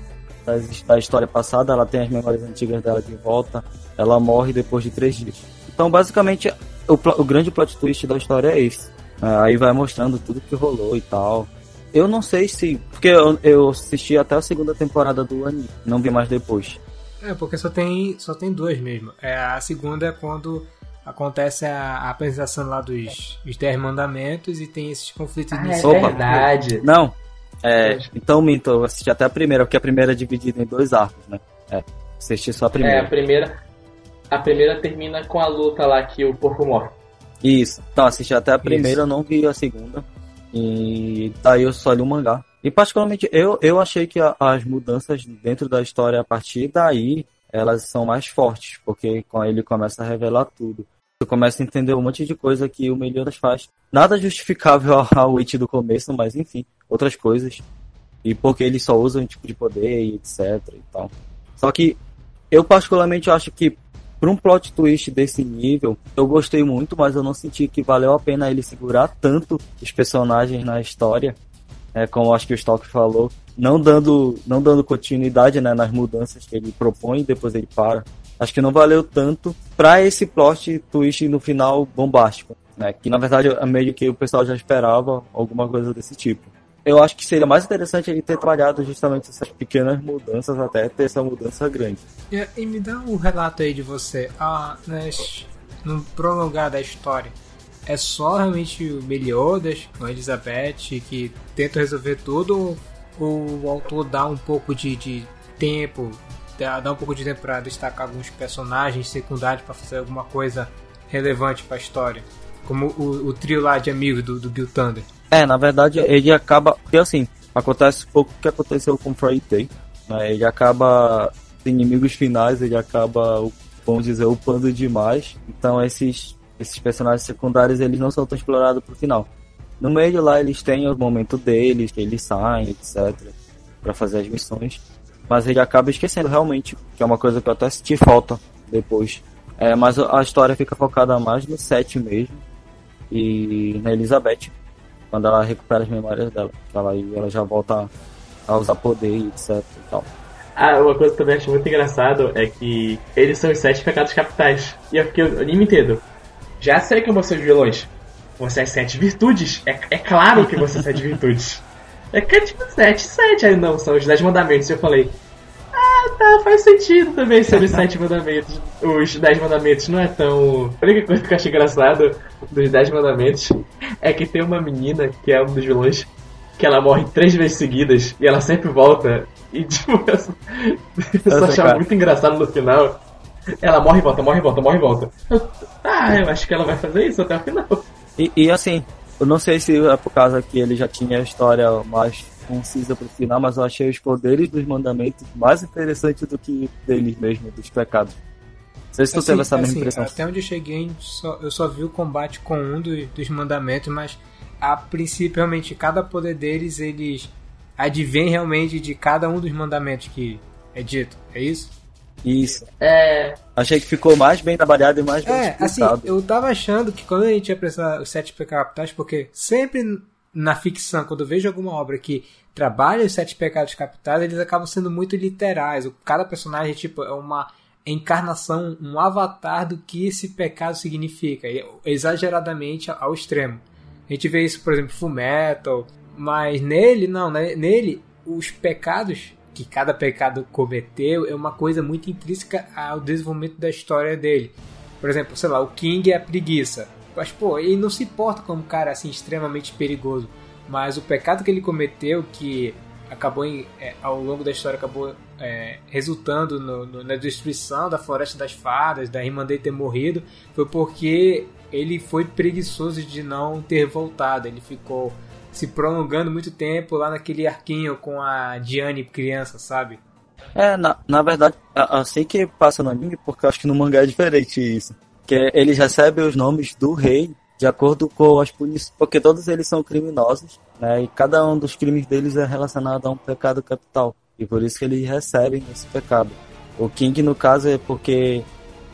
da história passada, ela tem as memórias antigas dela de volta, ela morre depois de três dias. Então, basicamente, o, o grande plot twist da história é esse. É, aí vai mostrando tudo que rolou e tal. Eu não sei se. Porque eu, eu assisti até a segunda temporada do anime, não vi mais depois. É, porque só tem, só tem duas mesmo. É, a segunda é quando acontece a, a apresentação lá dos, dos Dez Mandamentos e tem esses conflitos ah, É verdade. Não, é, então, Minto, eu assisti até a primeira, porque a primeira é dividida em dois arcos, né? É, assisti só a primeira. É, a primeira, a primeira termina com a luta lá que o porco morre. Isso. Então, assisti até a primeira, eu não vi a segunda. E daí eu só li o mangá. E particularmente, eu, eu achei que a, as mudanças dentro da história a partir daí, elas são mais fortes, porque com ele começa a revelar tudo. Tu começa a entender um monte de coisa que o Meliodas faz. Nada justificável ao, It do começo, mas enfim outras coisas. E porque ele só usa um tipo de poder e etc e tal. Só que eu particularmente acho que para um plot twist desse nível, eu gostei muito, mas eu não senti que valeu a pena ele segurar tanto os personagens na história, é, como acho que o Stalk falou, não dando, não dando continuidade né, nas mudanças que ele propõe e depois ele para. Acho que não valeu tanto para esse plot twist no final bombástico, né, que na verdade é meio que o pessoal já esperava alguma coisa desse tipo eu acho que seria mais interessante ele ter trabalhado justamente essas pequenas mudanças até ter essa mudança grande. E, e me dá um relato aí de você, ah, né, no prolongar da história. É só realmente o Meliodas a Elizabeth que tenta resolver tudo ou o autor dá um pouco de, de tempo, dá, um pouco de tempo destacar alguns personagens secundários para fazer alguma coisa relevante para a história? Como o, o, trio lá de amigos do, do Bill Thunder. É, na verdade ele acaba. Porque assim, acontece pouco o que aconteceu com o Friday. Né? Ele acaba. Inimigos finais, ele acaba, vamos dizer, upando demais. Então esses esses personagens secundários eles não são tão explorados pro final. No meio lá eles têm o momento deles, que eles saem, etc, para fazer as missões, mas ele acaba esquecendo realmente, que é uma coisa que eu até senti falta depois. É, mas a história fica focada mais no set mesmo e na Elizabeth, quando ela recupera as memórias dela, ela, ela já volta a usar poder e etc e tal. Ah, uma coisa que eu também acho muito engraçado é que eles são os sete pecados capitais. E eu fiquei o anime inteiro. Já sei que você os vilões. Você é sete virtudes. É, é claro que você é sete virtudes. É que é tipo sete, sete. Aí não, são os dez mandamentos. E eu falei, ah, tá, faz sentido também ser os sete mandamentos. Os dez mandamentos não é tão. A única coisa que eu acho engraçado dos dez mandamentos é que tem uma menina que é um dos vilões que ela morre três vezes seguidas e ela sempre volta. E tipo, eu só achava muito engraçado no final ela morre e volta, morre e volta, morre e volta. ah, eu acho que ela vai fazer isso até o final. E, e assim, eu não sei se é por causa que ele já tinha a história mais concisa pro final, mas eu achei os poderes dos mandamentos mais interessantes do que deles mesmo, dos pecados. Não sei se tu assim, teve essa mesma assim, impressão. Até onde eu cheguei, só, eu só vi o combate com um dos, dos mandamentos, mas a princípio, realmente, cada poder deles, eles advém realmente de cada um dos mandamentos que é dito. É isso? Isso. É. Achei que ficou mais bem trabalhado e mais bem É, assim, eu tava achando que quando a gente ia precisar os sete pecados capitais, porque sempre na ficção, quando eu vejo alguma obra que trabalha os sete pecados capitais, eles acabam sendo muito literais. Cada personagem, tipo, é uma encarnação, um avatar do que esse pecado significa, exageradamente ao extremo. A gente vê isso, por exemplo, Full Metal, mas nele, não, né? nele, os pecados que cada pecado cometeu é uma coisa muito intrínseca ao desenvolvimento da história dele. Por exemplo, sei lá, o King é a preguiça. Mas, pô, ele não se importa como um cara assim extremamente perigoso. Mas o pecado que ele cometeu, que acabou em, é, ao longo da história acabou é, resultando no, no, na destruição da Floresta das Fadas, da irmã dele ter morrido, foi porque ele foi preguiçoso de não ter voltado. Ele ficou se prolongando muito tempo lá naquele arquinho com a Diane criança, sabe? É, na, na verdade, assim que passa no anime, porque eu acho que no mangá é diferente isso. Que eles recebem os nomes do rei de acordo com as punições, porque todos eles são criminosos, né? E cada um dos crimes deles é relacionado a um pecado capital. E por isso que eles recebem esse pecado. O King, no caso, é porque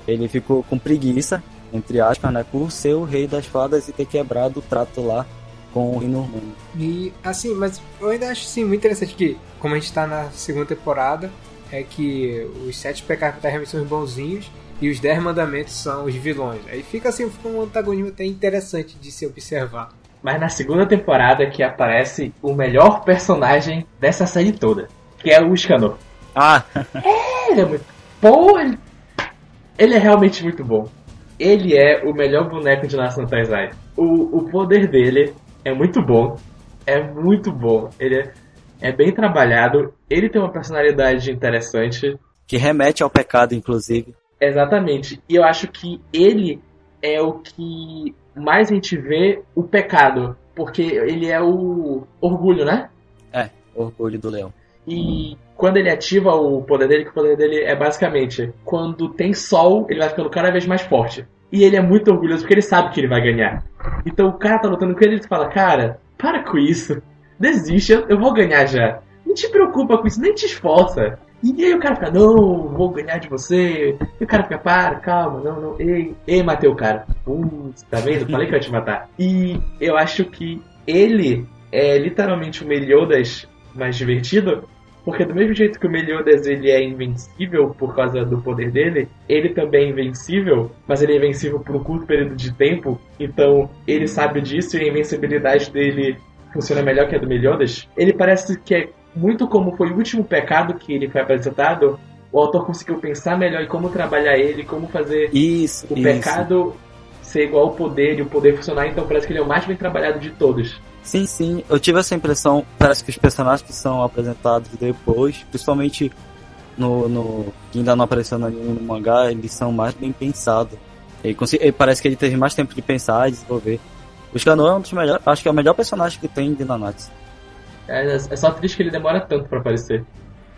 ele ficou com preguiça, entre aspas, né? Por ser o rei das fadas e ter quebrado o trato lá com o Reino Humano. E assim, mas eu ainda acho sim muito interessante que, como a gente tá na segunda temporada, é que os sete pecados realmente são os bonzinhos e os dez mandamentos são os vilões. Aí fica assim, fica um antagonismo até interessante de se observar. Mas na segunda temporada que aparece o melhor personagem dessa série toda, que é o Scanor. Ah! É, ele é muito bom, ele... ele é realmente muito bom. Ele é o melhor boneco de National Taizai. O, o poder dele é muito bom. É muito bom. Ele é, é bem trabalhado. Ele tem uma personalidade interessante. Que remete ao pecado, inclusive. Exatamente. E eu acho que ele é o que mais a gente vê o pecado. Porque ele é o orgulho, né? É, orgulho do leão. E quando ele ativa o poder dele, que o poder dele é basicamente quando tem sol, ele vai ficando cada vez mais forte. E ele é muito orgulhoso porque ele sabe que ele vai ganhar. Então o cara tá lutando com ele e ele fala, cara, para com isso. Desiste, eu vou ganhar já. Não te preocupa com isso, nem te esforça. E aí o cara fica, não, vou ganhar de você. E o cara fica, para, calma, não, não. Ei, ei, matei o cara. Putz, tá vendo? Falei que eu ia te matar. E eu acho que ele é literalmente o Meliodas mais divertido, porque do mesmo jeito que o Meliodas ele é invencível por causa do poder dele, ele também é invencível, mas ele é invencível por um curto período de tempo, então ele sabe disso e a invencibilidade dele funciona melhor que a do Meliodas. Ele parece que é muito como foi o último pecado que ele foi apresentado, o autor conseguiu pensar melhor em como trabalhar ele, como fazer isso, o isso. pecado ser igual ao poder e o poder funcionar, então parece que ele é o mais bem trabalhado de todos. Sim, sim, eu tive essa impressão, parece que os personagens que são apresentados depois, principalmente no, no que ainda não apareceu no no mangá, eles são mais bem pensados. Ele, ele, parece que ele teve mais tempo de pensar e desenvolver. O Scanor é um dos melhores, acho que é o melhor personagem que tem de Nanatsu. É, é só triste que ele demora tanto para aparecer.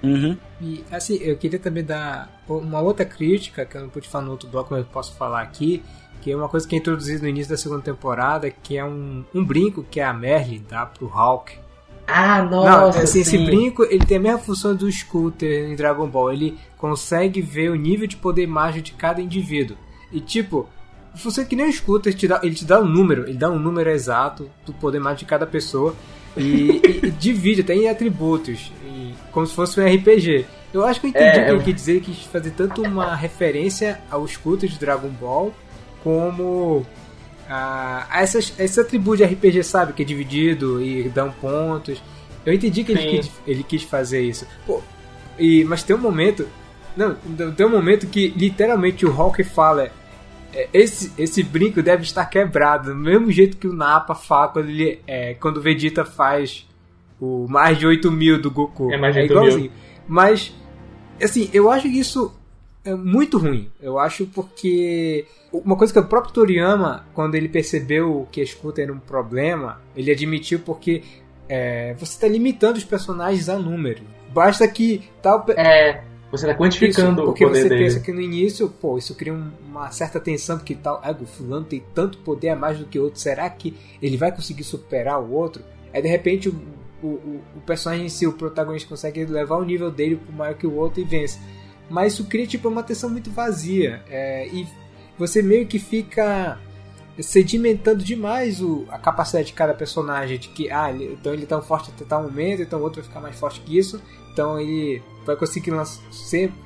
Uhum. E assim, eu queria também dar uma outra crítica, que eu não pude falar no outro bloco, mas eu posso falar aqui, que é uma coisa que é introduzida no início da segunda temporada, que é um, um brinco que a Merlin dá pro Hulk. Ah, nossa! Não, assim, sim. esse brinco ele tem a mesma função do Scooter em Dragon Ball. Ele consegue ver o nível de poder mágico de cada indivíduo. E tipo, você que nem o Scooter, ele te, dá, ele te dá um número, ele dá um número exato do poder mágico de cada pessoa. E, e, e divide até em atributos, e, como se fosse um RPG. Eu acho que eu entendi É, o que ele quis dizer, ele quis fazer tanto uma referência ao Scooter de Dragon Ball, como a, a essas, esse atributo de RPG, sabe? Que é dividido e dão pontos. Eu entendi que ele quis, ele quis fazer isso. Pô, e, mas tem um momento. Não, tem um momento que literalmente o Hulk fala. é, Esse, esse brinco deve estar quebrado, do mesmo jeito que o Nappa fala quando, ele, é, quando o Vegeta faz o mais de 8 mil do Goku. É mais de 8 mil. igualzinho. Mas, assim, eu acho isso é muito ruim. Eu acho porque uma coisa que o próprio Toriyama, quando ele percebeu que a escuta era um problema, ele admitiu porque é, você está limitando os personagens a número. Basta que tal É, você tá quantificando isso, o porque poder você dele. pensa que no início, pô, isso cria um- uma certa tensão, porque tal, ah, o fulano tem tanto poder a mais do que o outro, será que ele vai conseguir superar o outro? Aí de repente o, o, o- o personagem em si, o protagonista, consegue levar o nível dele pro maior que o outro e vence. Mas isso cria tipo uma tensão muito vazia. é, e você meio que fica sedimentando demais o, a capacidade de cada personagem. De que, ah, ele- então ele é tão forte até tal momento, então o outro vai ficar mais forte que isso. Então ele vai conseguir lançar,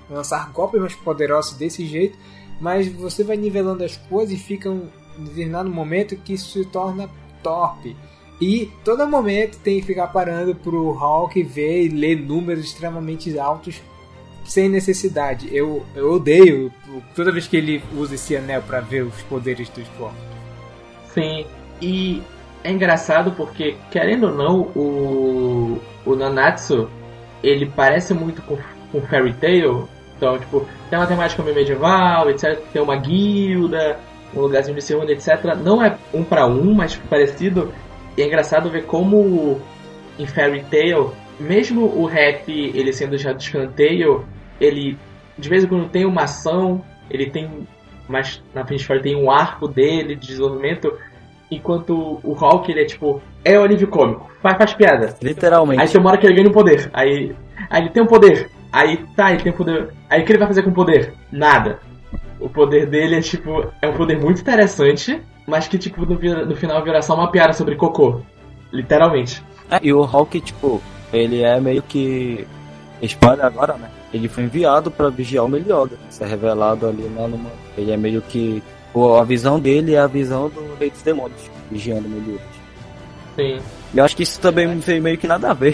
lançar golpes mais poderosos desse jeito. Mas você vai nivelando as coisas e fica um determinado momento que isso se torna torpe. E todo momento tem que ficar parando pro Hulk ver e ler números extremamente altos sem necessidade. Eu, eu odeio toda vez que ele usa esse anel para ver os poderes do esporte. Sim, e é engraçado porque, querendo ou não, o, o Nanatsu, ele parece muito com, com Fairy Tail. Então, tipo, tem uma temática meio medieval, etc. Tem uma guilda, um lugarzinho de se reúne, etc. Não é um pra um, mas parecido. E é engraçado ver como em Fairy Tail, mesmo o rap ele sendo já de escanteio, ele de vez em quando tem uma ação, ele tem mas na frente Fairy tem um arco dele de desenvolvimento, enquanto o Hulk ele é tipo, é o alívio cômico, faz, faz piada. Literalmente. Aí tem uma hora que ele ganha um poder, aí, aí ele tem um poder, aí tá, ele tem um poder, aí o que ele vai fazer com o poder? Nada. O poder dele é tipo, é um poder muito interessante, mas que tipo no, no final vira só uma piada sobre cocô. Literalmente. É, e o Hulk, tipo, ele é meio que. Spoiler agora, né? Ele foi enviado pra vigiar o Melioda. Isso é revelado ali na numa. Ele é meio que. A visão dele é a visão do Rei dos Demônios, vigiando o Meliodas. Sim. E eu acho que isso também não tem meio que nada a ver.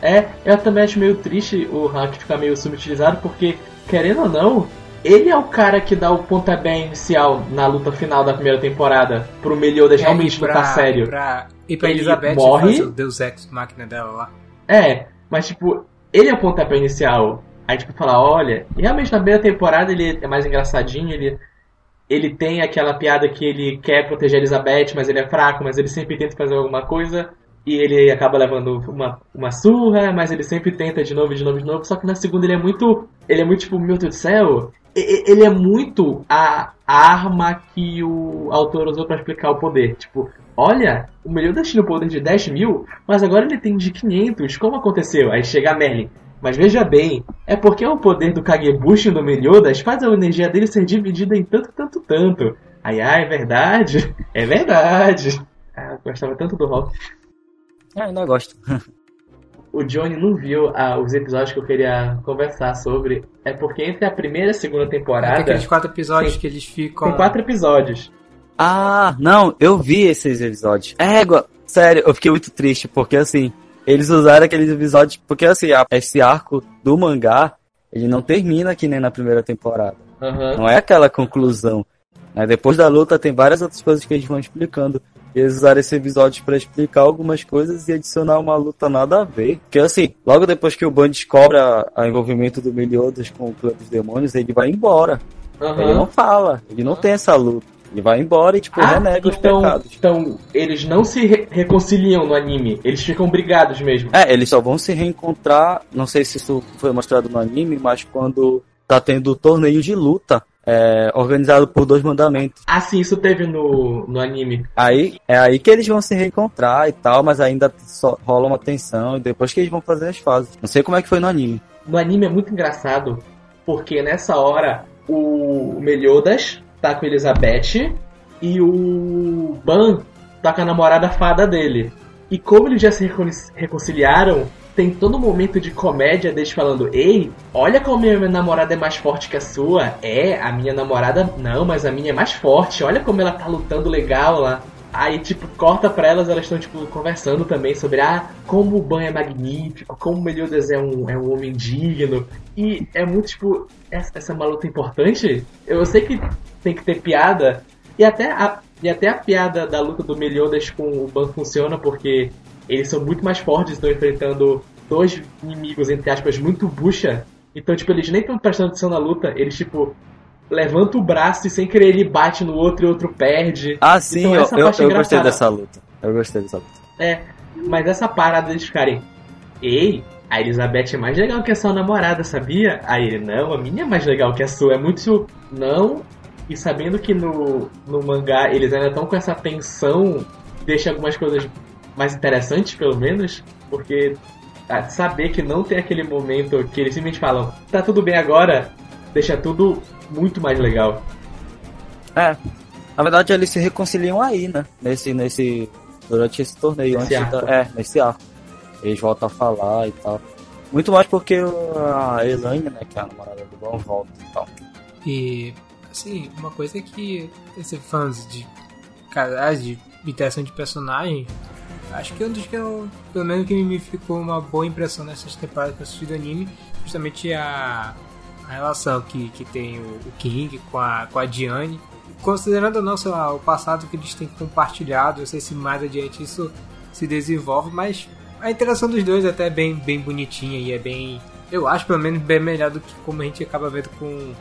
É, eu também acho meio triste o Hulk ficar meio subutilizado, porque, querendo ou não, ele é o cara que dá o pontapé inicial na luta final da primeira temporada pro Meliodas realmente É, pra, lutar sério. Pra, e pra Ele Elizabeth morre. fazer o Deus Ex máquina dela lá. É, mas tipo, ele é o pontapé inicial. Aí tipo, fala, olha, e realmente na primeira temporada ele é mais engraçadinho, ele, ele tem aquela piada que ele quer proteger a Elizabeth, mas ele é fraco, mas ele sempre tenta fazer alguma coisa. E ele acaba levando uma, uma surra, mas ele sempre tenta de novo, de novo, de novo. Só que na segunda ele é muito. Ele é muito tipo, meu Deus do céu. Ele é muito a arma que o autor usou pra explicar o poder. Tipo, olha, o Meliodas tinha o poder de 10 mil, mas agora ele tem de 500. Como aconteceu? Aí chega a Merlin. Mas veja bem, é porque o poder do Kagebushi no Meliodas faz a energia dele ser dividida em tanto, tanto, tanto. Aí, ah, é verdade? É verdade. Ah, eu gostava tanto do Hulk. É, ainda gosto. O Johnny não viu ah, os episódios que eu queria conversar sobre. É porque entre a primeira e a segunda Tem temporada aqueles quatro episódios Sim. que eles ficam. tem quatro episódios. Ah, não, eu vi esses episódios. Égua, sério, eu fiquei muito triste, porque assim, eles usaram aqueles episódios, porque assim, a- esse arco do mangá, ele não termina que nem na primeira temporada. Aham. Não é aquela conclusão. Né? Depois da luta tem várias outras coisas que eles vão explicando. Eles usaram esse episódio para explicar algumas coisas e adicionar uma luta nada a ver. Porque assim, logo depois que o Ban descobre o envolvimento do Meliodas com o clã dos demônios, ele vai embora. Uhum. Ele não fala, ele não tem essa luta. Ele vai embora e, tipo, ah, renega então, os pecados. Então, eles não se re reconciliam no anime. Eles ficam brigados mesmo. É, eles só vão se reencontrar. Não sei se isso foi mostrado no anime, mas quando tá tendo torneio de luta é, organizado por dois mandamentos. Ah, sim, isso teve no, no anime. Aí é aí que eles vão se reencontrar e tal, mas ainda só rola uma tensão e depois que eles vão fazer as fases. Não sei como é que foi no anime. No anime é muito engraçado, porque nessa hora o Meliodas tá com Elizabeth e o Ban tá com a namorada fada dele. E como eles já se reconciliaram, tem todo momento de comédia deles falando: Ei, olha como minha namorada é mais forte que a sua. É, a minha namorada não, mas a minha é mais forte. Olha como ela tá lutando legal lá. Aí, tipo, corta pra elas, elas estão, tipo, conversando também sobre, ah, como o Ban é magnífico, como o Meliodas é um, é um homem digno. E é muito, tipo, essa, essa é uma luta importante. Eu sei que tem que ter piada. E até a, e até a piada da luta do Meliodas com o Ban funciona, porque eles são muito mais fortes, estão enfrentando dois inimigos, entre aspas, muito bucha. Então, tipo, eles nem estão prestando atenção na luta, eles, tipo, levanta o braço e sem querer ele bate no outro e o outro perde. Ah, sim, então, eu, eu, eu gostei dessa luta. Eu gostei dessa luta. É, mas essa parada deles ficarem. Ei, a Elizabeth é mais legal que a sua namorada, sabia? Aí ele, não, a minha é mais legal que a sua. É muito. Não. E sabendo que no, no mangá eles ainda estão com essa tensão, deixa algumas coisas mais interessantes, pelo menos, porque saber que não tem aquele momento que eles simplesmente falam, tá tudo bem agora, deixa tudo muito mais legal. É. Na verdade, eles se reconciliam aí, né? Nesse, nesse, durante esse torneio. Nesse antes arco. Da, é, nesse arco. Eles voltam a falar e tal. Muito mais porque a Elaine, né, que é a namorada do Bom, volta e tal. E, assim, uma coisa é que esses fãs de casais, de interação de personagem, acho que é um dos que eu, pelo menos que me ficou uma boa impressão nessas temporadas que eu assisti do anime, justamente a, a relação que, que tem o, o, King com a, com a Diane. Considerando não, sei lá, o passado que eles têm compartilhado, eu sei se mais adiante isso se desenvolve, mas a interação dos dois é até bem, bem bonitinha e é bem. Eu acho pelo menos bem melhor do que como a gente acaba vendo com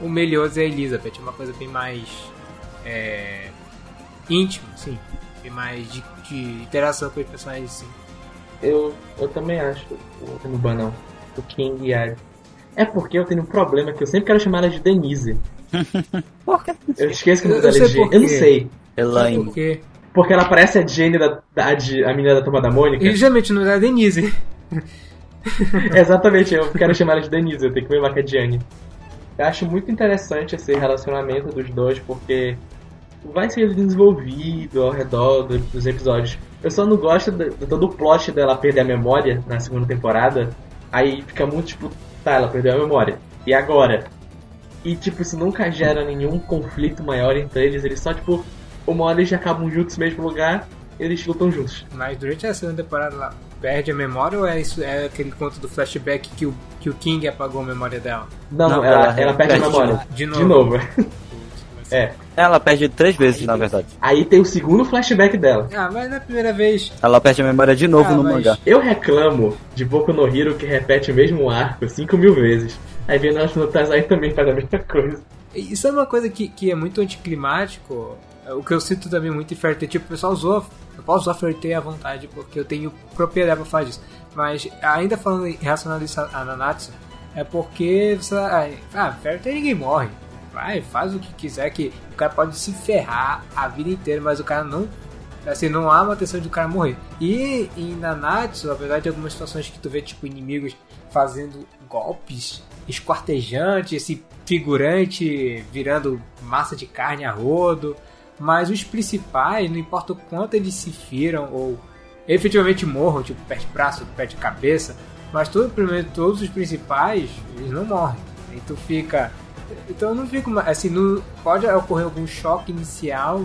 o Meliodas e a Elizabeth. É uma coisa bem mais. É, íntima, sim. Bem mais de, de interação com os personagens, sim. Eu, eu também acho o Nuba não. O King e a é porque eu tenho um problema que eu sempre quero chamar ela de Denise. Por quê? Eu esqueço que o nome dela é Jane. Eu não sei. Elaine. Por quê? Porque ela parece a Jane da, da de, a menina da turma da Mônica. E geralmente não é a Denise. Exatamente, eu quero chamar ela de Denise, eu tenho que me lembrar que é Jane. Eu acho muito interessante esse relacionamento dos dois, porque vai ser desenvolvido ao redor dos episódios. Eu só não gosto de, de todo o plot dela perder a memória na segunda temporada. Aí fica muito, tipo, Tá, ela perdeu a memória. E agora? E tipo, isso nunca gera nenhum conflito maior entre eles, eles só tipo, uma hora eles já acabam juntos no mesmo lugar, eles lutam juntos. Mas durante a segunda temporada ela perde a memória ou é isso é aquele conto do flashback que o, que o King apagou a memória dela? Não, não ela, ela, ela perde, perde, a memória. De novo. De novo. é. Ela perde três vezes, aí, na verdade. Aí tem o segundo flashback dela. Ah, mas na primeira vez. Ela perde a memória de novo ah, no mangá. Eu reclamo de Boku no Hero que repete o mesmo arco cinco mil vezes. Aí vendo as notas aí também faz a mesma coisa. Isso é uma coisa que, que é muito anticlimático. É o que eu sinto também muito em Fairy Tipo, o pessoal usou. Eu posso usar Fairy à vontade, porque eu tenho propriedade pra fazer isso. Mas ainda falando em relacionado a Nanatsu, é porque você. Ah, Fairy ninguém morre vai, faz o que quiser, que o cara pode se ferrar a vida inteira, mas o cara não. Assim, não há uma intenção de o cara morrer. E em Nanatsu, apesar de algumas situações que tu vê, tipo, inimigos fazendo golpes esquartejantes, esse figurante virando massa de carne a rodo. Mas os principais, não importa o quanto eles se firam ou efetivamente morram, tipo, perde braço, perde cabeça, mas todo, todos os principais, eles não morrem. E tu fica, então eu não fico assim, não, pode ocorrer algum choque inicial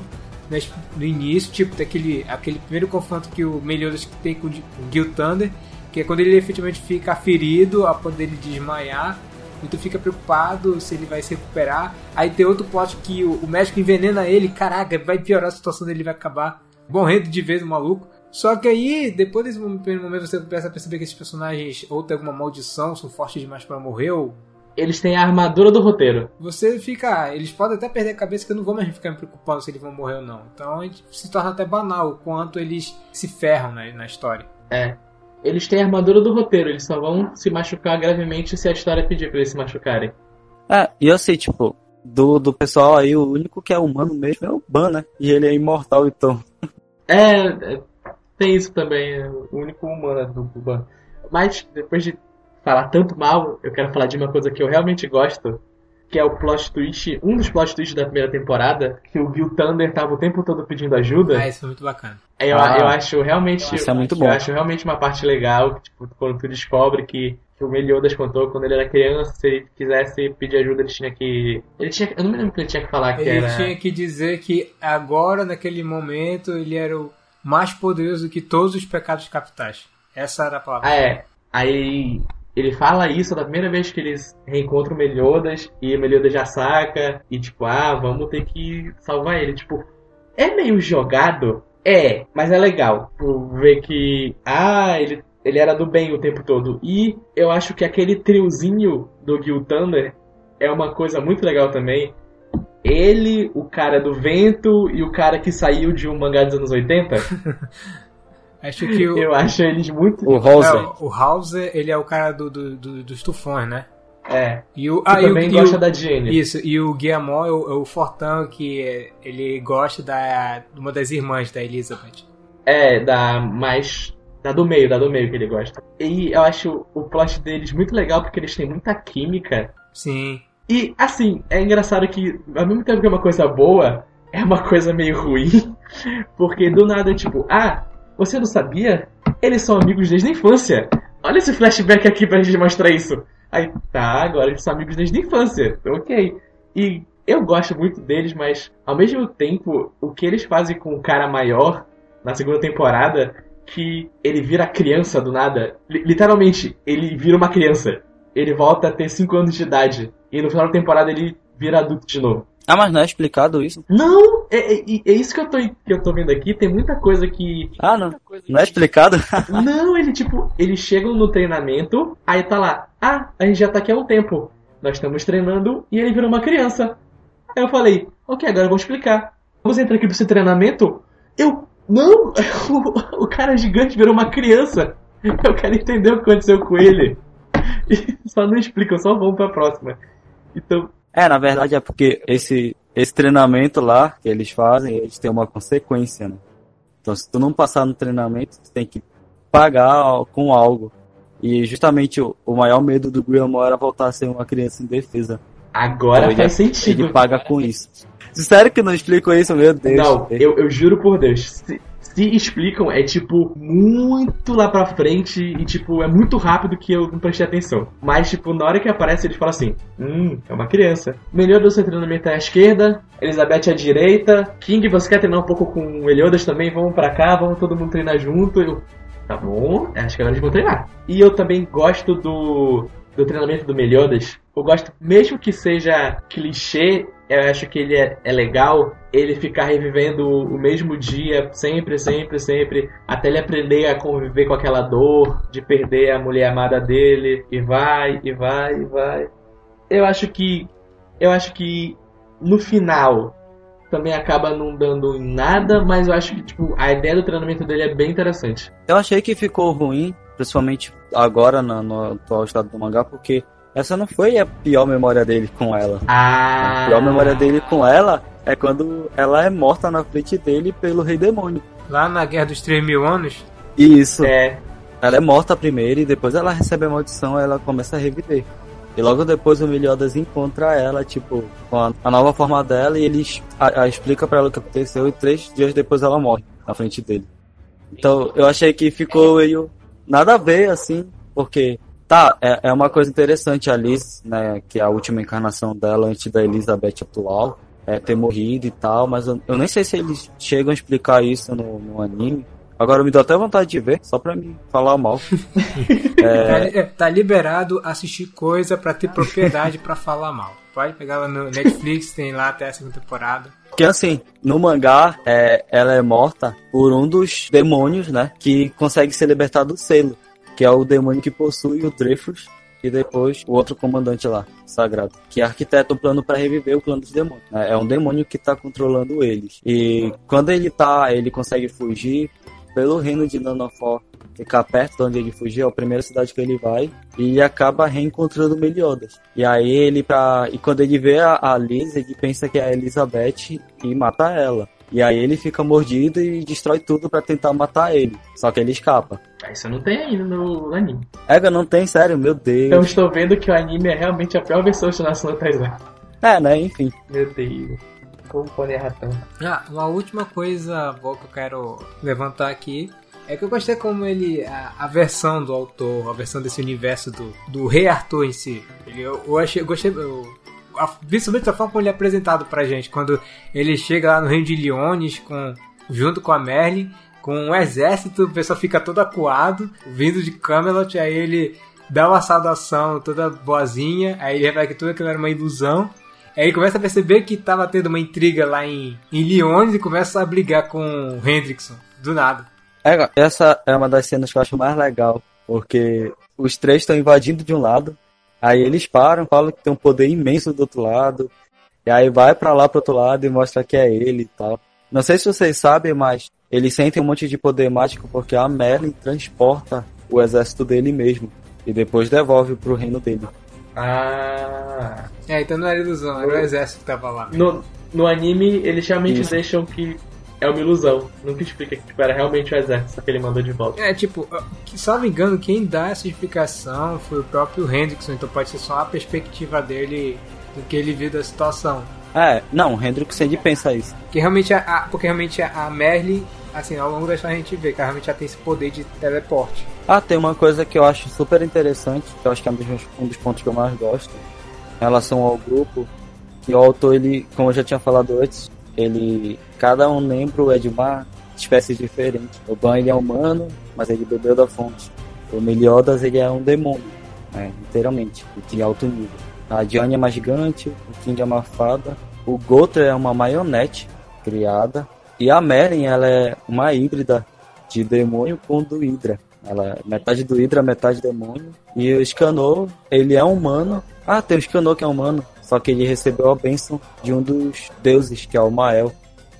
né, no início, tipo daquele aquele primeiro confronto que o Meliodas tem com o Gil Thunder, que é quando ele efetivamente fica ferido a ponto dele desmaiar. e tu fica preocupado se ele vai se recuperar. Aí tem outro plot que o, o médico envenena ele, caraca, vai piorar a situação dele, vai acabar morrendo de vez o maluco. Só que aí, depois desse momento, você começa a perceber que esses personagens ou tem alguma maldição, são fortes demais para morrer, ou eles têm a armadura do roteiro. Você fica. Ah, eles podem até perder a cabeça que eu não vou mais ficar me preocupando se eles vão morrer ou não. Então a gente se torna até banal o quanto eles se ferram na, na história. É. Eles têm a armadura do roteiro, eles só vão se machucar gravemente se a história pedir pra eles se machucarem. É, e eu sei, tipo, do, do pessoal aí, o único que é humano mesmo é o Ban, né? E ele é imortal, então. É, é tem isso também, é o único humano do Ban. Mas, depois de falar tanto mal, eu quero falar de uma coisa que eu realmente gosto, que é o plot twist, um dos plot twists da primeira temporada, que o Bill Thunder tava o tempo todo pedindo ajuda. Ah, isso é muito bacana. Eu, Ah, eu acho realmente. isso é muito eu bom. acho realmente uma parte legal, tipo, quando tu descobre que, que o Meliodas contou quando ele era criança, se ele quisesse pedir ajuda, ele tinha que. Ele tinha. Eu não me lembro o que ele tinha que falar que Ele era. tinha que dizer que agora, naquele momento, ele era o mais poderoso que todos os pecados capitais. Essa era a palavra. Ah, é. Aí ele fala isso da primeira vez que eles reencontram Meliodas e Meliodas já saca e tipo, ah, vamos ter que salvar ele. Tipo, é meio jogado? É, mas é legal. Por ver que, ah, ele, ele era do bem o tempo todo. E eu acho que aquele triozinho do Gil Thunder é uma coisa muito legal também. Ele, o cara do vento e o cara que saiu de um mangá dos anos 80, Acho que o, eu acho eles muito. O Rosa. é, o Hauser, ele é o cara do, do- do- dos tufões, né? É. E o, ah, e o- também e gosta o- da Jenny. Isso, e o Guillermo é o, é o Fortão, que ele gosta da, de uma das irmãs da Elizabeth. É, da mais. Da do meio, da do meio que ele gosta. E eu acho o plot deles muito legal porque eles têm muita química. Sim. E, assim, é engraçado que, ao mesmo tempo que é uma coisa boa, é uma coisa meio ruim. Porque do nada, tipo, ah, você não sabia? Eles são amigos desde a infância. Olha esse flashback aqui pra gente mostrar isso. Aí, tá, agora eles são amigos desde a infância. Ok. E eu gosto muito deles, mas ao mesmo tempo, o que eles fazem com o cara maior na segunda temporada, que ele vira criança do nada. Li- literalmente, ele vira uma criança. Ele volta a ter 5 anos de idade. E no final da temporada ele vira adulto de novo. Ah, mas não é explicado isso? Não! É, é- é isso que eu, tô, que eu tô vendo aqui. Tem muita coisa que. Ah, não. Não é explicado? Não, ele tipo, eles chegam no treinamento, aí tá lá, ah, a gente já tá aqui há um tempo. Nós estamos treinando e ele virou uma criança. Aí eu falei, ok, agora eu vou explicar. Vamos entrar aqui pra esse treinamento? Eu. Não! O, o cara gigante virou uma criança. Eu quero entender o que aconteceu com ele. E só não explicam, só vamos pra próxima. Então, É, na verdade é porque esse, esse treinamento lá que eles fazem, eles têm uma consequência, né? Então se tu não passar no treinamento, tu tem que pagar com algo. E justamente o, o maior medo do Guillermo era voltar a ser uma criança indefesa. agora Então, faz sentido. Ele paga com isso. Sério que não explico isso, meu Deus. Não, eu, eu juro por Deus. Se, se explicam, é tipo muito lá pra frente e tipo, é muito rápido que eu não prestei atenção. Mas, tipo, na hora que aparece, eles falam assim: Hum, é uma criança. Melhor treinamento é à esquerda, Elizabeth à direita. King, você quer treinar um pouco com o Meliodas também? Vamos pra cá, vamos todo mundo treinar junto. Eu, tá bom, acho que agora eles vão treinar. E eu também gosto do, do treinamento do Meliodas. Eu gosto, mesmo que seja clichê, eu acho que ele é, é legal ele ficar revivendo o mesmo dia sempre, sempre, sempre, até ele aprender a conviver com aquela dor de perder a mulher amada dele, e vai, e vai, e vai. Eu acho que eu acho que no final também acaba não dando em nada, mas eu acho que tipo, a ideia do treinamento dele é bem interessante. Eu achei que ficou ruim, principalmente agora no, no atual estado do mangá, porque essa não foi a pior memória dele com ela. Ah, A pior memória dele com ela é quando ela é morta na frente dele pelo Rei Demônio. Lá na Guerra dos 3 mil anos, isso, é, ela é morta primeiro e depois ela recebe a maldição e ela começa a reviver. E logo depois o Meliodas encontra ela, tipo, com a, a nova forma dela e ele a, a explica pra ela o que aconteceu e três dias depois ela morre na frente dele. Então eu achei que ficou meio nada a ver, assim, porque tá, é, é uma coisa interessante a Liz, né, que é a última encarnação dela antes da Elizabeth atual, é ter morrido e tal, mas eu, eu nem sei se eles chegam a explicar isso no, no anime, Agora me deu até vontade de ver, só pra me falar mal. é... tá, tá, liberado assistir coisa pra ter propriedade pra falar mal. Pode pegar lá no Netflix, tem lá até a segunda temporada. Que assim, no mangá, é, ela é morta por um dos demônios, né? Que consegue ser libertado do selo. Que é o demônio que possui o Dreyfus e depois o outro comandante lá, sagrado, que arquiteta o plano para reviver o plano dos demônios. Né? É um demônio que está controlando eles. E quando ele tá, ele consegue fugir pelo reino de Nanofor, ficar perto de onde ele fugiu, é a primeira cidade que ele vai, e acaba reencontrando Meliodas. E aí ele pra. E quando ele vê a, a Liz, ele pensa que é a Elizabeth e mata ela. E aí ele fica mordido e destrói tudo para tentar matar ele. Só que ele escapa. Isso não tem ainda no anime. Ega, não tem, sério, meu Deus. Então estou vendo que o anime é realmente a pior versão de Nação Taizan. É, né? Enfim. Meu Deus. Como pode errar tanto? Ah, uma última coisa boa que eu quero levantar aqui é que eu gostei como ele. A, a, versão do autor, a versão desse universo do, do Rei Arthur em si. Ele, eu, eu achei. Eu gostei. Eu, principalmente a forma como ele é apresentado pra gente. Quando ele chega lá no Reino de Leones com, junto com a Merlin, com um exército, o pessoal fica todo acuado, vindo de Camelot, aí ele dá uma saudação toda boazinha, aí ele revela que tudo aquilo era uma ilusão. Aí ele começa a perceber que estava tendo uma intriga lá em, em Leones e começa a brigar com o Hendrickson, do nada. É, essa é uma das cenas que eu acho mais legal, porque os três estão invadindo de um lado, Aí eles param, falam que tem um poder imenso do outro lado. E aí vai para lá pro outro lado e mostra que é ele e tal. Não sei se vocês sabem, mas eles sentem um monte de poder mágico porque a Merlin transporta o exército dele mesmo. E depois devolve pro reino dele. Ah. É, então não era ilusão, era o exército que tava lá. No, no anime, eles realmente Isso. deixam que é uma ilusão. Nunca explica que tipo, era realmente o exército que ele mandou de volta. É, tipo, só me engano, quem dá essa explicação foi o próprio Hendrickson, então pode ser só a perspectiva dele do que ele viu da situação. É, não, o Hendrickson pensa isso. Que realmente a, porque realmente a Merle, assim, ao longo da história a gente vê que realmente ela tem esse poder de teleporte. Ah, tem uma coisa que eu acho super interessante, que eu acho que é um dos pontos que eu mais gosto, em relação ao grupo, que o autor, ele, como eu já tinha falado antes, ele cada um membro é de uma espécie diferente. O Ban ele é humano, mas ele bebeu da fonte. O Meliodas ele é um demônio, né, literalmente, de alto nível. A Diane é uma gigante, o King é uma fada, o Gotra é uma marionete criada e a Merlin ela é uma híbrida de demônio com do Hydra. Ela é metade do Hydra, metade demônio. E o Scanor, ele é humano. Ah, tem o Scanor que é humano. Só que ele recebeu a bênção de um dos deuses, que é o Mael,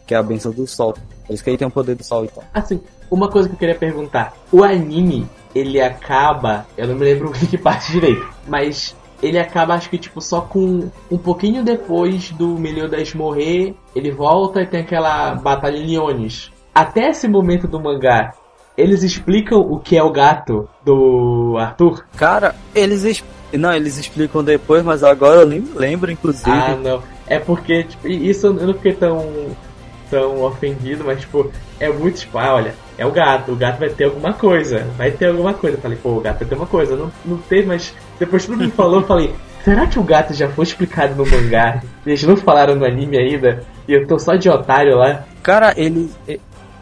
que é a bênção do sol. Por isso que ele tem o poder do sol, então. Assim, uma coisa que eu queria perguntar. O anime, ele acaba... Eu não me lembro que parte direito. Mas ele acaba, acho que, tipo, só com... Um pouquinho depois do Meliodas morrer, ele volta e tem aquela batalha em Leones. Até esse momento do mangá, eles explicam o que é o gato do Arthur? Cara, eles explicam não, eles explicam depois, mas agora eu nem me lembro, inclusive. Ah, não. É porque, tipo, isso eu não fiquei tão, tão ofendido, mas, tipo, é muito, tipo, ah, olha, é o gato, o gato vai ter alguma coisa, vai ter alguma coisa. Eu falei, pô, o gato vai ter uma coisa. Não, não teve, mas depois tudo me falou, eu falei, será que o gato já foi explicado no mangá? Eles não falaram no anime ainda? E eu tô só de otário lá. Cara, eles,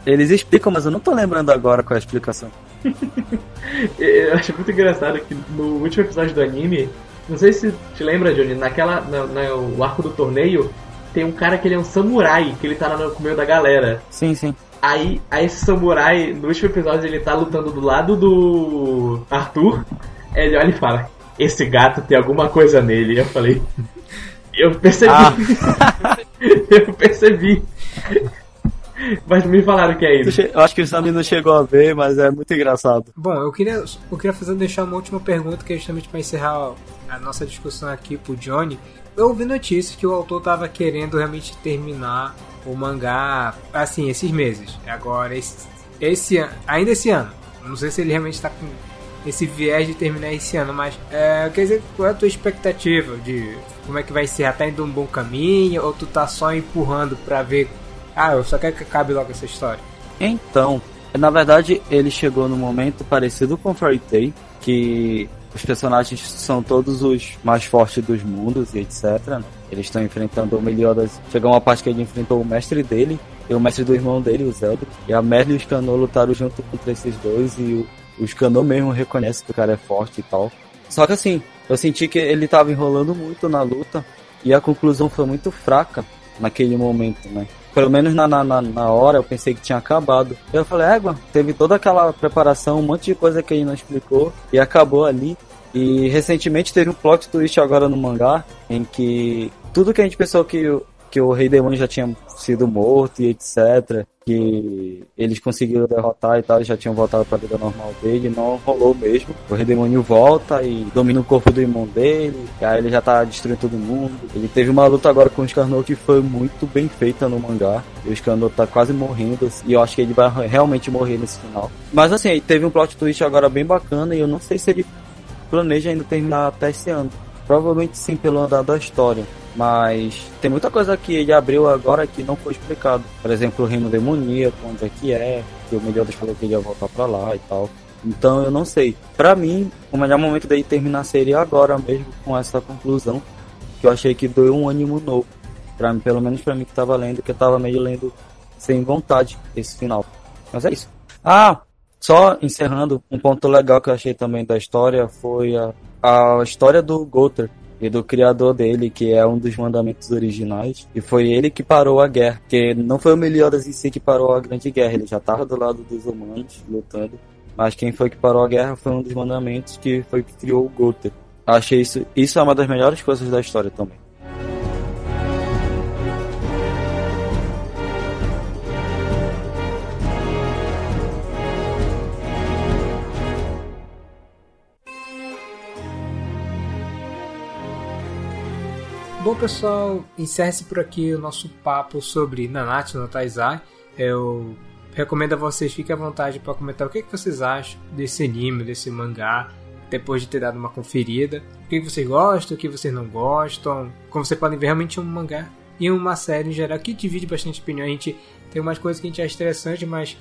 eles explicam, mas eu não tô lembrando agora qual é a explicação. eu acho muito engraçado que no último episódio do anime, não sei se te lembra, Johnny, naquela. Na, na, o arco do torneio, tem um cara que ele é um samurai, que ele tá no meio da galera. Sim, sim. Aí, aí esse samurai, no último episódio, ele tá lutando do lado do Arthur. Ele olha e fala: Esse gato tem alguma coisa nele. Eu falei. Eu percebi. Ah. eu percebi. Mas me falaram que é isso. Eu acho que o Samir não chegou a ver, mas é muito engraçado. Bom, eu queria, eu queria fazer, deixar uma última pergunta, que é justamente para encerrar a nossa discussão aqui pro Johnny. Eu ouvi notícias que o autor tava querendo realmente terminar o mangá, assim, esses meses. Agora, esse, esse ainda esse ano. Não sei se ele realmente está com esse viés de terminar esse ano, mas é, quer dizer, qual é a tua expectativa de como é que vai ser? Tá indo um bom caminho ou tu tá só empurrando para ver ah, eu só quero que acabe logo essa história. Então, na verdade, ele chegou num momento parecido com Fairy Tail, que os personagens são todos os mais fortes dos mundos e etc. Eles estão enfrentando o Meliodas. Chegou uma parte que ele enfrentou o mestre dele, e o mestre do irmão dele, o Zelda. E a Merle e o Scanor lutaram junto contra esses dois e o, o Scanor mesmo reconhece que o cara é forte e tal. Só que assim, eu senti que ele tava enrolando muito na luta e a conclusão foi muito fraca naquele momento, né? Pelo menos na, na, na hora eu pensei que tinha acabado. Eu falei, égua, teve toda aquela preparação, um monte de coisa que ele não explicou e acabou ali. E recentemente teve um plot twist agora no mangá, em que tudo que a gente pensou que, que o Rei Demônio já tinha sido morto e etc. Que eles conseguiram derrotar e tal, já tinham voltado para a vida normal dele, não rolou mesmo. O Redemônio volta e domina o corpo do irmão dele, e aí ele já tá destruindo todo mundo. Ele teve uma luta agora com o Scarno que foi muito bem feita no mangá. E o Scarno tá quase morrendo, e eu acho que ele vai realmente morrer nesse final. Mas assim, teve um plot twist agora bem bacana, e eu não sei se ele planeja ainda terminar até esse ano. Provavelmente sim, pelo andar da história. Mas tem muita coisa que ele abriu agora que não foi explicado. Por exemplo, o reino demoníaco, onde é que é, que o Meliodas falou que ele ia voltar pra lá e tal. Então eu não sei. Para mim, o melhor momento dele terminar seria agora mesmo com essa conclusão. Que eu achei que deu um ânimo novo. Pra mim, pelo menos para mim que tava lendo, que eu tava meio lendo sem vontade esse final. Mas é isso. Ah, só encerrando, um ponto legal que eu achei também da história foi a, a história do Gother e do criador dele, que é um dos mandamentos originais. E foi ele que parou a guerra, porque não foi o Meliodas em si que parou a grande guerra, ele já estava do lado dos humanos lutando. Mas quem foi que parou a guerra foi um dos mandamentos que foi que criou o Gother. Achei isso, isso é uma das melhores coisas da história também. Bom, pessoal, encerre-se por aqui o nosso papo sobre Nanatsu no Taizai. Eu recomendo a vocês, fiquem à vontade para comentar o que, que vocês acham desse anime, desse mangá, depois de ter dado uma conferida. O que vocês gostam, o que vocês não gostam. Como vocês podem ver, realmente é um mangá e uma série em geral que divide bastante opinião. A gente tem umas coisas que a gente acha interessante, mas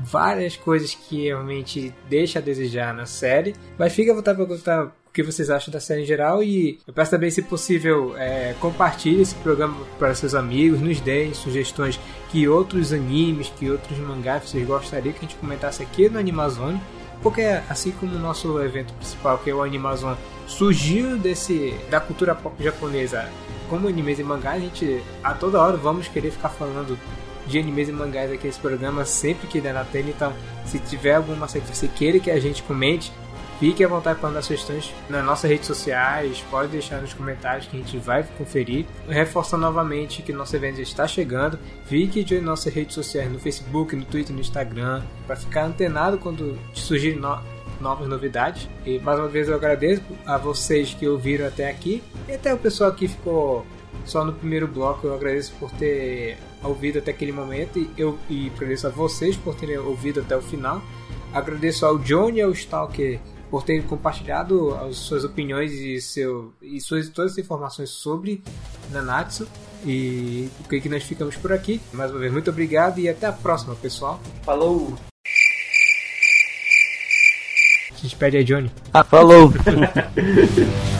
várias coisas que realmente deixa a desejar na série. Mas fica à vontade para contar o que vocês acham da série em geral e eu peço também, se possível, é, compartilhe esse programa para seus amigos, nos deem sugestões que outros animes, que outros mangás vocês gostariam que a gente comentasse aqui no Animazone, porque assim como o nosso evento principal, que é o Animazone, surgiu desse da cultura pop japonesa como animes e mangás, a gente a toda hora vamos querer ficar falando de animes e mangás aqui nesse programa sempre que der na tela, então se tiver alguma série que você queira que a gente comente, Fique à vontade para mandar sugestões nas nossas redes sociais, pode deixar nos comentários que a gente vai conferir. Reforçando novamente que nosso evento está chegando. Fique de nossas redes sociais no Facebook, no Twitter, no Instagram, para ficar antenado quando surgirem no novas novidades. E mais uma vez eu agradeço a vocês que ouviram até aqui e até o pessoal que ficou só no primeiro bloco. Eu agradeço por ter ouvido até aquele momento e eu e agradeço a vocês por terem ouvido até o final. Agradeço ao Johnny e ao Stalker por ter compartilhado as suas opiniões e, seu, e suas, todas as informações sobre Nanatsu. E o que, que nós ficamos por aqui. Mais uma vez, muito obrigado e até a próxima, pessoal. Falou! A gente pede aí, Johnny. Ah, falou!